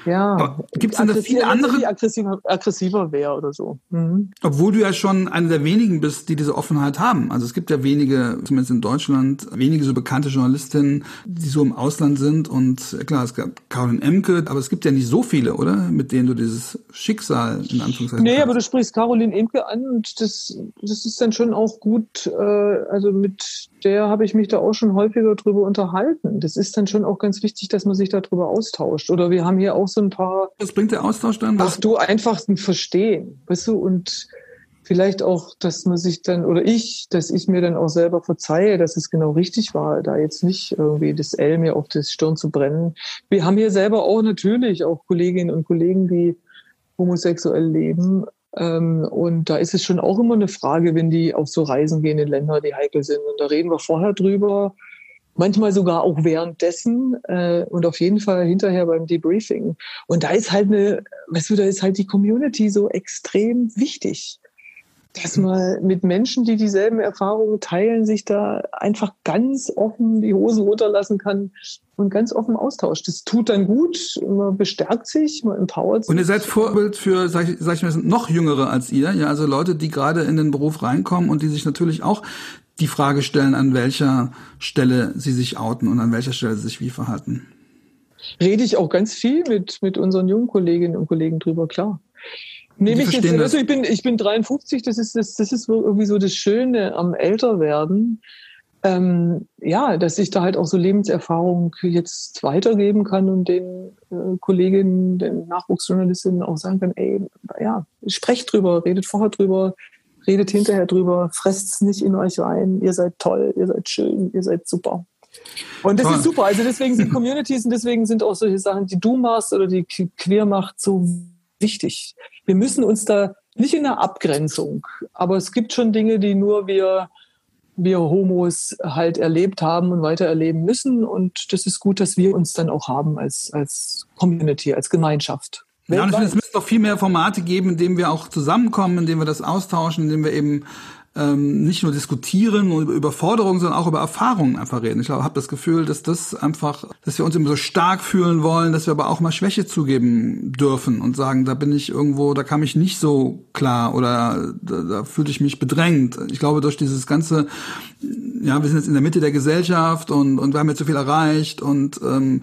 ja. Gibt es denn da viele andere? Die aggressiver, aggressiver wäre oder so. Mhm. Obwohl du ja schon einer der wenigen bist, die diese Offenheit haben. Also es gibt ja wenige, zumindest in Deutschland, wenige so bekannte Journalistinnen, die so im Ausland sind. Und klar, es gab Caroline Emke, aber es gibt ja nicht so viele, oder? Mit denen du dieses Schicksal in Anführungszeichen. Nee, hast. aber du sprichst Caroline Emke an und das, das ist dann schon auch gut, äh, also mit der habe ich mich da auch schon häufiger drüber unterhalten. Das ist dann schon auch ganz wichtig, dass man sich darüber austauscht. Oder wir haben hier auch so ein paar. Was bringt der Austausch dann? Ach du, einfach ein Verstehen, weißt du, und vielleicht auch, dass man sich dann, oder ich, dass ich mir dann auch selber verzeihe, dass es genau richtig war, da jetzt nicht irgendwie das L mir auf das Stirn zu brennen. Wir haben hier selber auch natürlich auch Kolleginnen und Kollegen, die homosexuell leben. Ähm, und da ist es schon auch immer eine Frage, wenn die auf so Reisen gehen in Länder, die heikel sind. Und da reden wir vorher drüber, manchmal sogar auch währenddessen äh, und auf jeden Fall hinterher beim Debriefing. Und da ist halt eine, weißt du, da ist halt die Community so extrem wichtig dass man mit Menschen, die dieselben Erfahrungen teilen, sich da einfach ganz offen die Hosen runterlassen kann und ganz offen austauscht. Das tut dann gut, man bestärkt sich, man empowert sich. Und ihr seid Vorbild für, sag ich, sag ich mal, noch Jüngere als ihr, ja, also Leute, die gerade in den Beruf reinkommen und die sich natürlich auch die Frage stellen, an welcher Stelle sie sich outen und an welcher Stelle sie sich wie verhalten. Rede ich auch ganz viel mit, mit unseren jungen Kolleginnen und Kollegen drüber, klar. Nehme ich jetzt, also ich bin, ich bin 53, das ist, das, das ist irgendwie so das Schöne am Älterwerden. Ähm, ja, dass ich da halt auch so Lebenserfahrung jetzt weitergeben kann und den äh, Kolleginnen, den Nachwuchsjournalistinnen auch sagen kann, ey, ja, sprecht drüber, redet vorher drüber, redet hinterher drüber, fresst es nicht in euch rein, ihr seid toll, ihr seid schön, ihr seid super. Und das Toll. ist super. Also deswegen sind [laughs] Communities und deswegen sind auch solche Sachen, die du machst oder die Queer macht, so wichtig. Wir müssen uns da nicht in der Abgrenzung, aber es gibt schon Dinge, die nur wir, wir Homos halt erlebt haben und weiter erleben müssen. Und das ist gut, dass wir uns dann auch haben als, als Community, als Gemeinschaft. Ja, und es müsste doch viel mehr Formate geben, in denen wir auch zusammenkommen, in denen wir das austauschen, in denen wir eben ähm, nicht nur diskutieren und über Forderungen, sondern auch über Erfahrungen einfach reden. Ich habe das Gefühl, dass das einfach, dass wir uns immer so stark fühlen wollen, dass wir aber auch mal Schwäche zugeben dürfen und sagen, da bin ich irgendwo, da kam ich nicht so klar oder da, da fühlte ich mich bedrängt. Ich glaube, durch dieses ganze, ja, wir sind jetzt in der Mitte der Gesellschaft und, und wir haben jetzt so viel erreicht und ähm,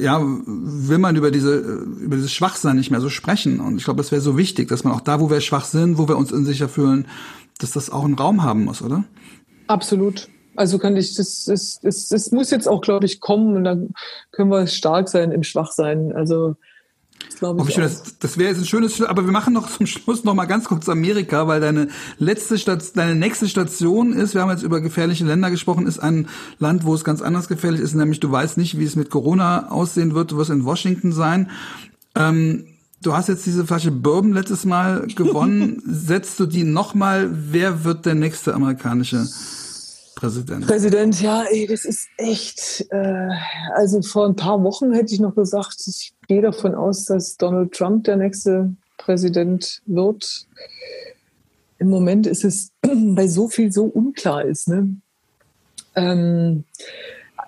ja, will man über diese über dieses Schwachsein nicht mehr so sprechen. Und ich glaube, das wäre so wichtig, dass man auch da, wo wir schwach sind, wo wir uns unsicher fühlen, dass das auch einen Raum haben muss, oder? Absolut. Also kann ich, das, das, das, das muss jetzt auch, glaube ich, kommen und dann können wir stark sein im Schwachsein. Also glaube ich. das, das wäre jetzt ein schönes, aber wir machen noch zum Schluss noch mal ganz kurz Amerika, weil deine letzte Station, deine nächste Station ist, wir haben jetzt über gefährliche Länder gesprochen, ist ein Land, wo es ganz anders gefährlich ist, nämlich du weißt nicht, wie es mit Corona aussehen wird, du wirst in Washington sein. Ähm, Du hast jetzt diese Flasche Bourbon letztes Mal gewonnen. [laughs] Setzt du die nochmal? Wer wird der nächste amerikanische Präsident? Präsident, ja, ey, das ist echt. Äh, also vor ein paar Wochen hätte ich noch gesagt, ich gehe davon aus, dass Donald Trump der nächste Präsident wird. Im Moment ist es, [clears throat] weil so viel so unklar ist. Ne? Ähm,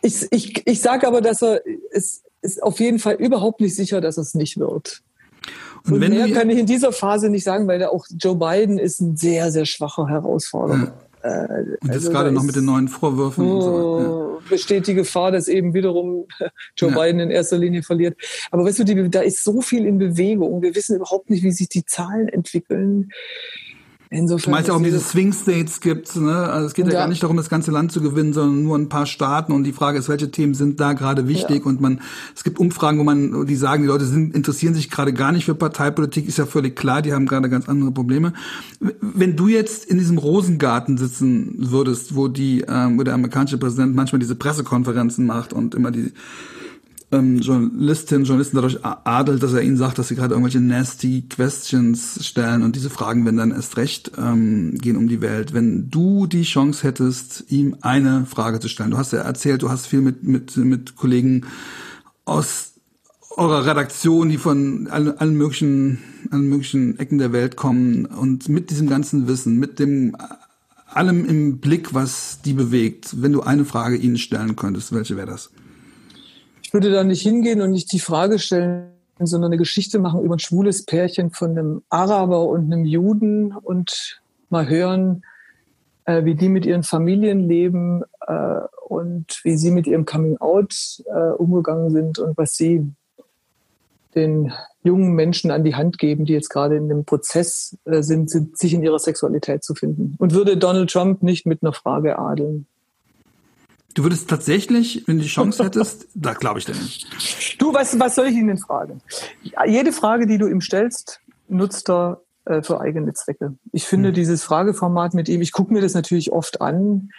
ich ich, ich sage aber, dass er es ist auf jeden Fall überhaupt nicht sicher, dass es nicht wird. Und, und wenn mehr kann ich in dieser Phase nicht sagen, weil auch Joe Biden ist ein sehr, sehr schwacher Herausforderer. Ja. Äh, und jetzt also gerade noch mit den neuen Vorwürfen. Oh, so, ja. Besteht die Gefahr, dass eben wiederum [laughs] Joe ja. Biden in erster Linie verliert. Aber weißt du, die, da ist so viel in Bewegung. Wir wissen überhaupt nicht, wie sich die Zahlen entwickeln. Insofern. Du meinst ja auch, diese Swing States gibt, ne? Also es geht ja. ja. gar nicht darum, das ganze Land zu gewinnen, sondern nur ein paar Staaten und die Frage ist, welche Themen sind da gerade wichtig ja. und man, es gibt Umfragen, wo man, die sagen, die Leute sind, interessieren sich gerade gar nicht für Parteipolitik, ist ja völlig klar, die haben gerade ganz andere Probleme. Wenn du jetzt in diesem Rosengarten sitzen würdest, wo die, ähm, wo der amerikanische Präsident manchmal diese Pressekonferenzen macht und immer die, ähm, Journalistinnen, Journalisten dadurch adelt, dass er ihnen sagt, dass sie gerade irgendwelche nasty Questions stellen und diese Fragen werden dann erst recht ähm, gehen um die Welt. Wenn du die Chance hättest, ihm eine Frage zu stellen, du hast ja erzählt, du hast viel mit mit mit Kollegen aus eurer Redaktion, die von allen, allen möglichen allen möglichen Ecken der Welt kommen und mit diesem ganzen Wissen, mit dem allem im Blick, was die bewegt, wenn du eine Frage ihnen stellen könntest, welche wäre das? Ich würde da nicht hingehen und nicht die Frage stellen, sondern eine Geschichte machen über ein schwules Pärchen von einem Araber und einem Juden und mal hören, äh, wie die mit ihren Familien leben äh, und wie sie mit ihrem Coming-out äh, umgegangen sind und was sie den jungen Menschen an die Hand geben, die jetzt gerade in dem Prozess äh, sind, sind, sich in ihrer Sexualität zu finden. Und würde Donald Trump nicht mit einer Frage adeln. Du würdest tatsächlich, wenn du die Chance [laughs] hättest, da glaube ich dir nicht. Du, was, was soll ich Ihnen fragen? Jede Frage, die du ihm stellst, nutzt er äh, für eigene Zwecke. Ich finde hm. dieses Frageformat mit ihm, ich gucke mir das natürlich oft an.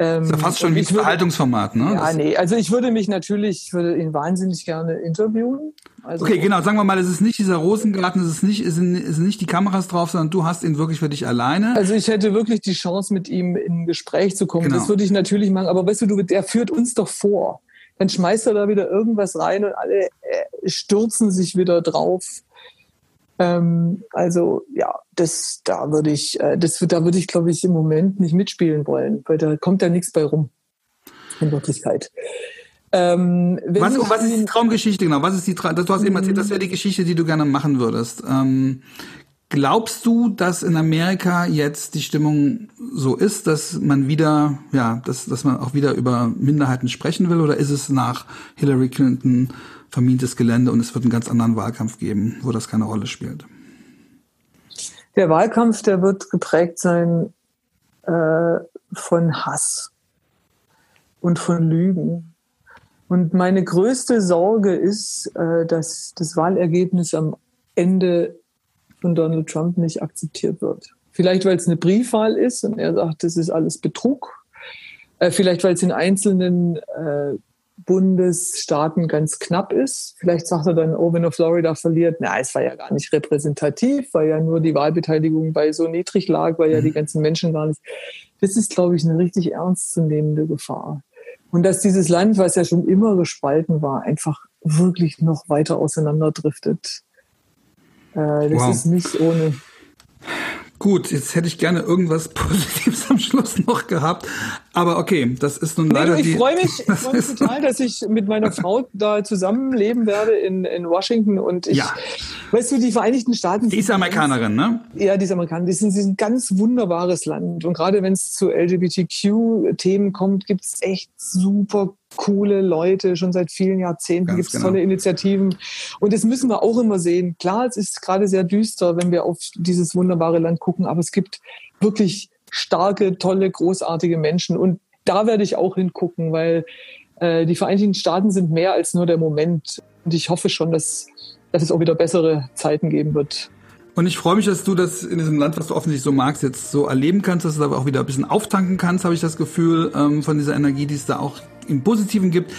Ähm, ist ja fast schon wie ein Verhaltungsformat, ne? Ja, das nee, also ich würde mich natürlich, ich würde ihn wahnsinnig gerne interviewen. Also okay, genau, sagen wir mal, es ist nicht dieser Rosengarten, es ist nicht, es sind, es sind nicht die Kameras drauf, sondern du hast ihn wirklich für dich alleine. Also ich hätte wirklich die Chance, mit ihm in Gespräch zu kommen. Genau. Das würde ich natürlich machen, aber weißt du, du, der führt uns doch vor. Dann schmeißt er da wieder irgendwas rein und alle äh, stürzen sich wieder drauf. Ähm, also ja, das da würde ich, äh, das da würde ich, glaube ich, im Moment nicht mitspielen wollen, weil da kommt ja nichts bei rum in Wirklichkeit. Ähm, was, was ist die Traumgeschichte genau? Was ist die Tra Du hast eben erzählt, das wäre die Geschichte, die du gerne machen würdest. Ähm, glaubst du, dass in Amerika jetzt die Stimmung so ist, dass man wieder, ja, dass, dass man auch wieder über Minderheiten sprechen will, oder ist es nach Hillary Clinton vermintes Gelände und es wird einen ganz anderen Wahlkampf geben, wo das keine Rolle spielt? Der Wahlkampf, der wird geprägt sein äh, von Hass und von Lügen. Und meine größte Sorge ist, äh, dass das Wahlergebnis am Ende von Donald Trump nicht akzeptiert wird. Vielleicht, weil es eine Briefwahl ist und er sagt, das ist alles Betrug. Äh, vielleicht, weil es in einzelnen äh, Bundesstaaten ganz knapp ist. Vielleicht sagt er dann, oh, wenn er Florida verliert, na, es war ja gar nicht repräsentativ, weil ja nur die Wahlbeteiligung bei so niedrig lag, weil ja die mhm. ganzen Menschen gar nicht. Das ist, glaube ich, eine richtig ernstzunehmende Gefahr. Und dass dieses Land, was ja schon immer gespalten war, einfach wirklich noch weiter auseinanderdriftet. Äh, das wow. ist nicht ohne. Gut, jetzt hätte ich gerne irgendwas [laughs] Positives am Schluss noch gehabt. Aber okay, das ist nun leider nee, ich die... Freu mich, [laughs] ich freue mich total, dass ich mit meiner Frau da zusammenleben werde in, in Washington. Und ich, ja. weißt du, die Vereinigten Staaten... Die ist Amerikanerin, ne? Ja, die ist Amerikanerin. Die sind, die sind ein ganz wunderbares Land. Und gerade wenn es zu LGBTQ-Themen kommt, gibt es echt super coole Leute, schon seit vielen Jahrzehnten gibt es genau. tolle Initiativen. Und das müssen wir auch immer sehen. Klar, es ist gerade sehr düster, wenn wir auf dieses wunderbare Land gucken, aber es gibt wirklich starke, tolle, großartige Menschen. Und da werde ich auch hingucken, weil äh, die Vereinigten Staaten sind mehr als nur der Moment. Und ich hoffe schon, dass, dass es auch wieder bessere Zeiten geben wird. Und ich freue mich, dass du das in diesem Land, was du offensichtlich so magst, jetzt so erleben kannst, dass du aber auch wieder ein bisschen auftanken kannst, habe ich das Gefühl, ähm, von dieser Energie, die es da auch im Positiven gibt.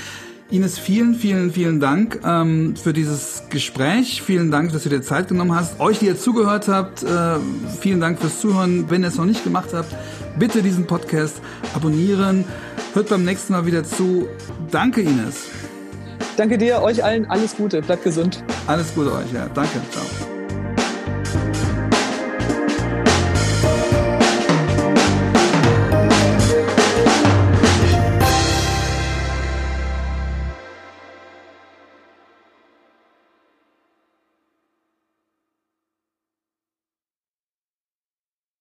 Ines, vielen, vielen, vielen Dank ähm, für dieses Gespräch. Vielen Dank, dass du dir Zeit genommen hast. Euch, die ihr zugehört habt, äh, vielen Dank fürs Zuhören. Wenn ihr es noch nicht gemacht habt, bitte diesen Podcast abonnieren. Hört beim nächsten Mal wieder zu. Danke, Ines. Danke dir, euch allen alles Gute. Bleibt gesund. Alles Gute euch, ja. Danke. Ciao.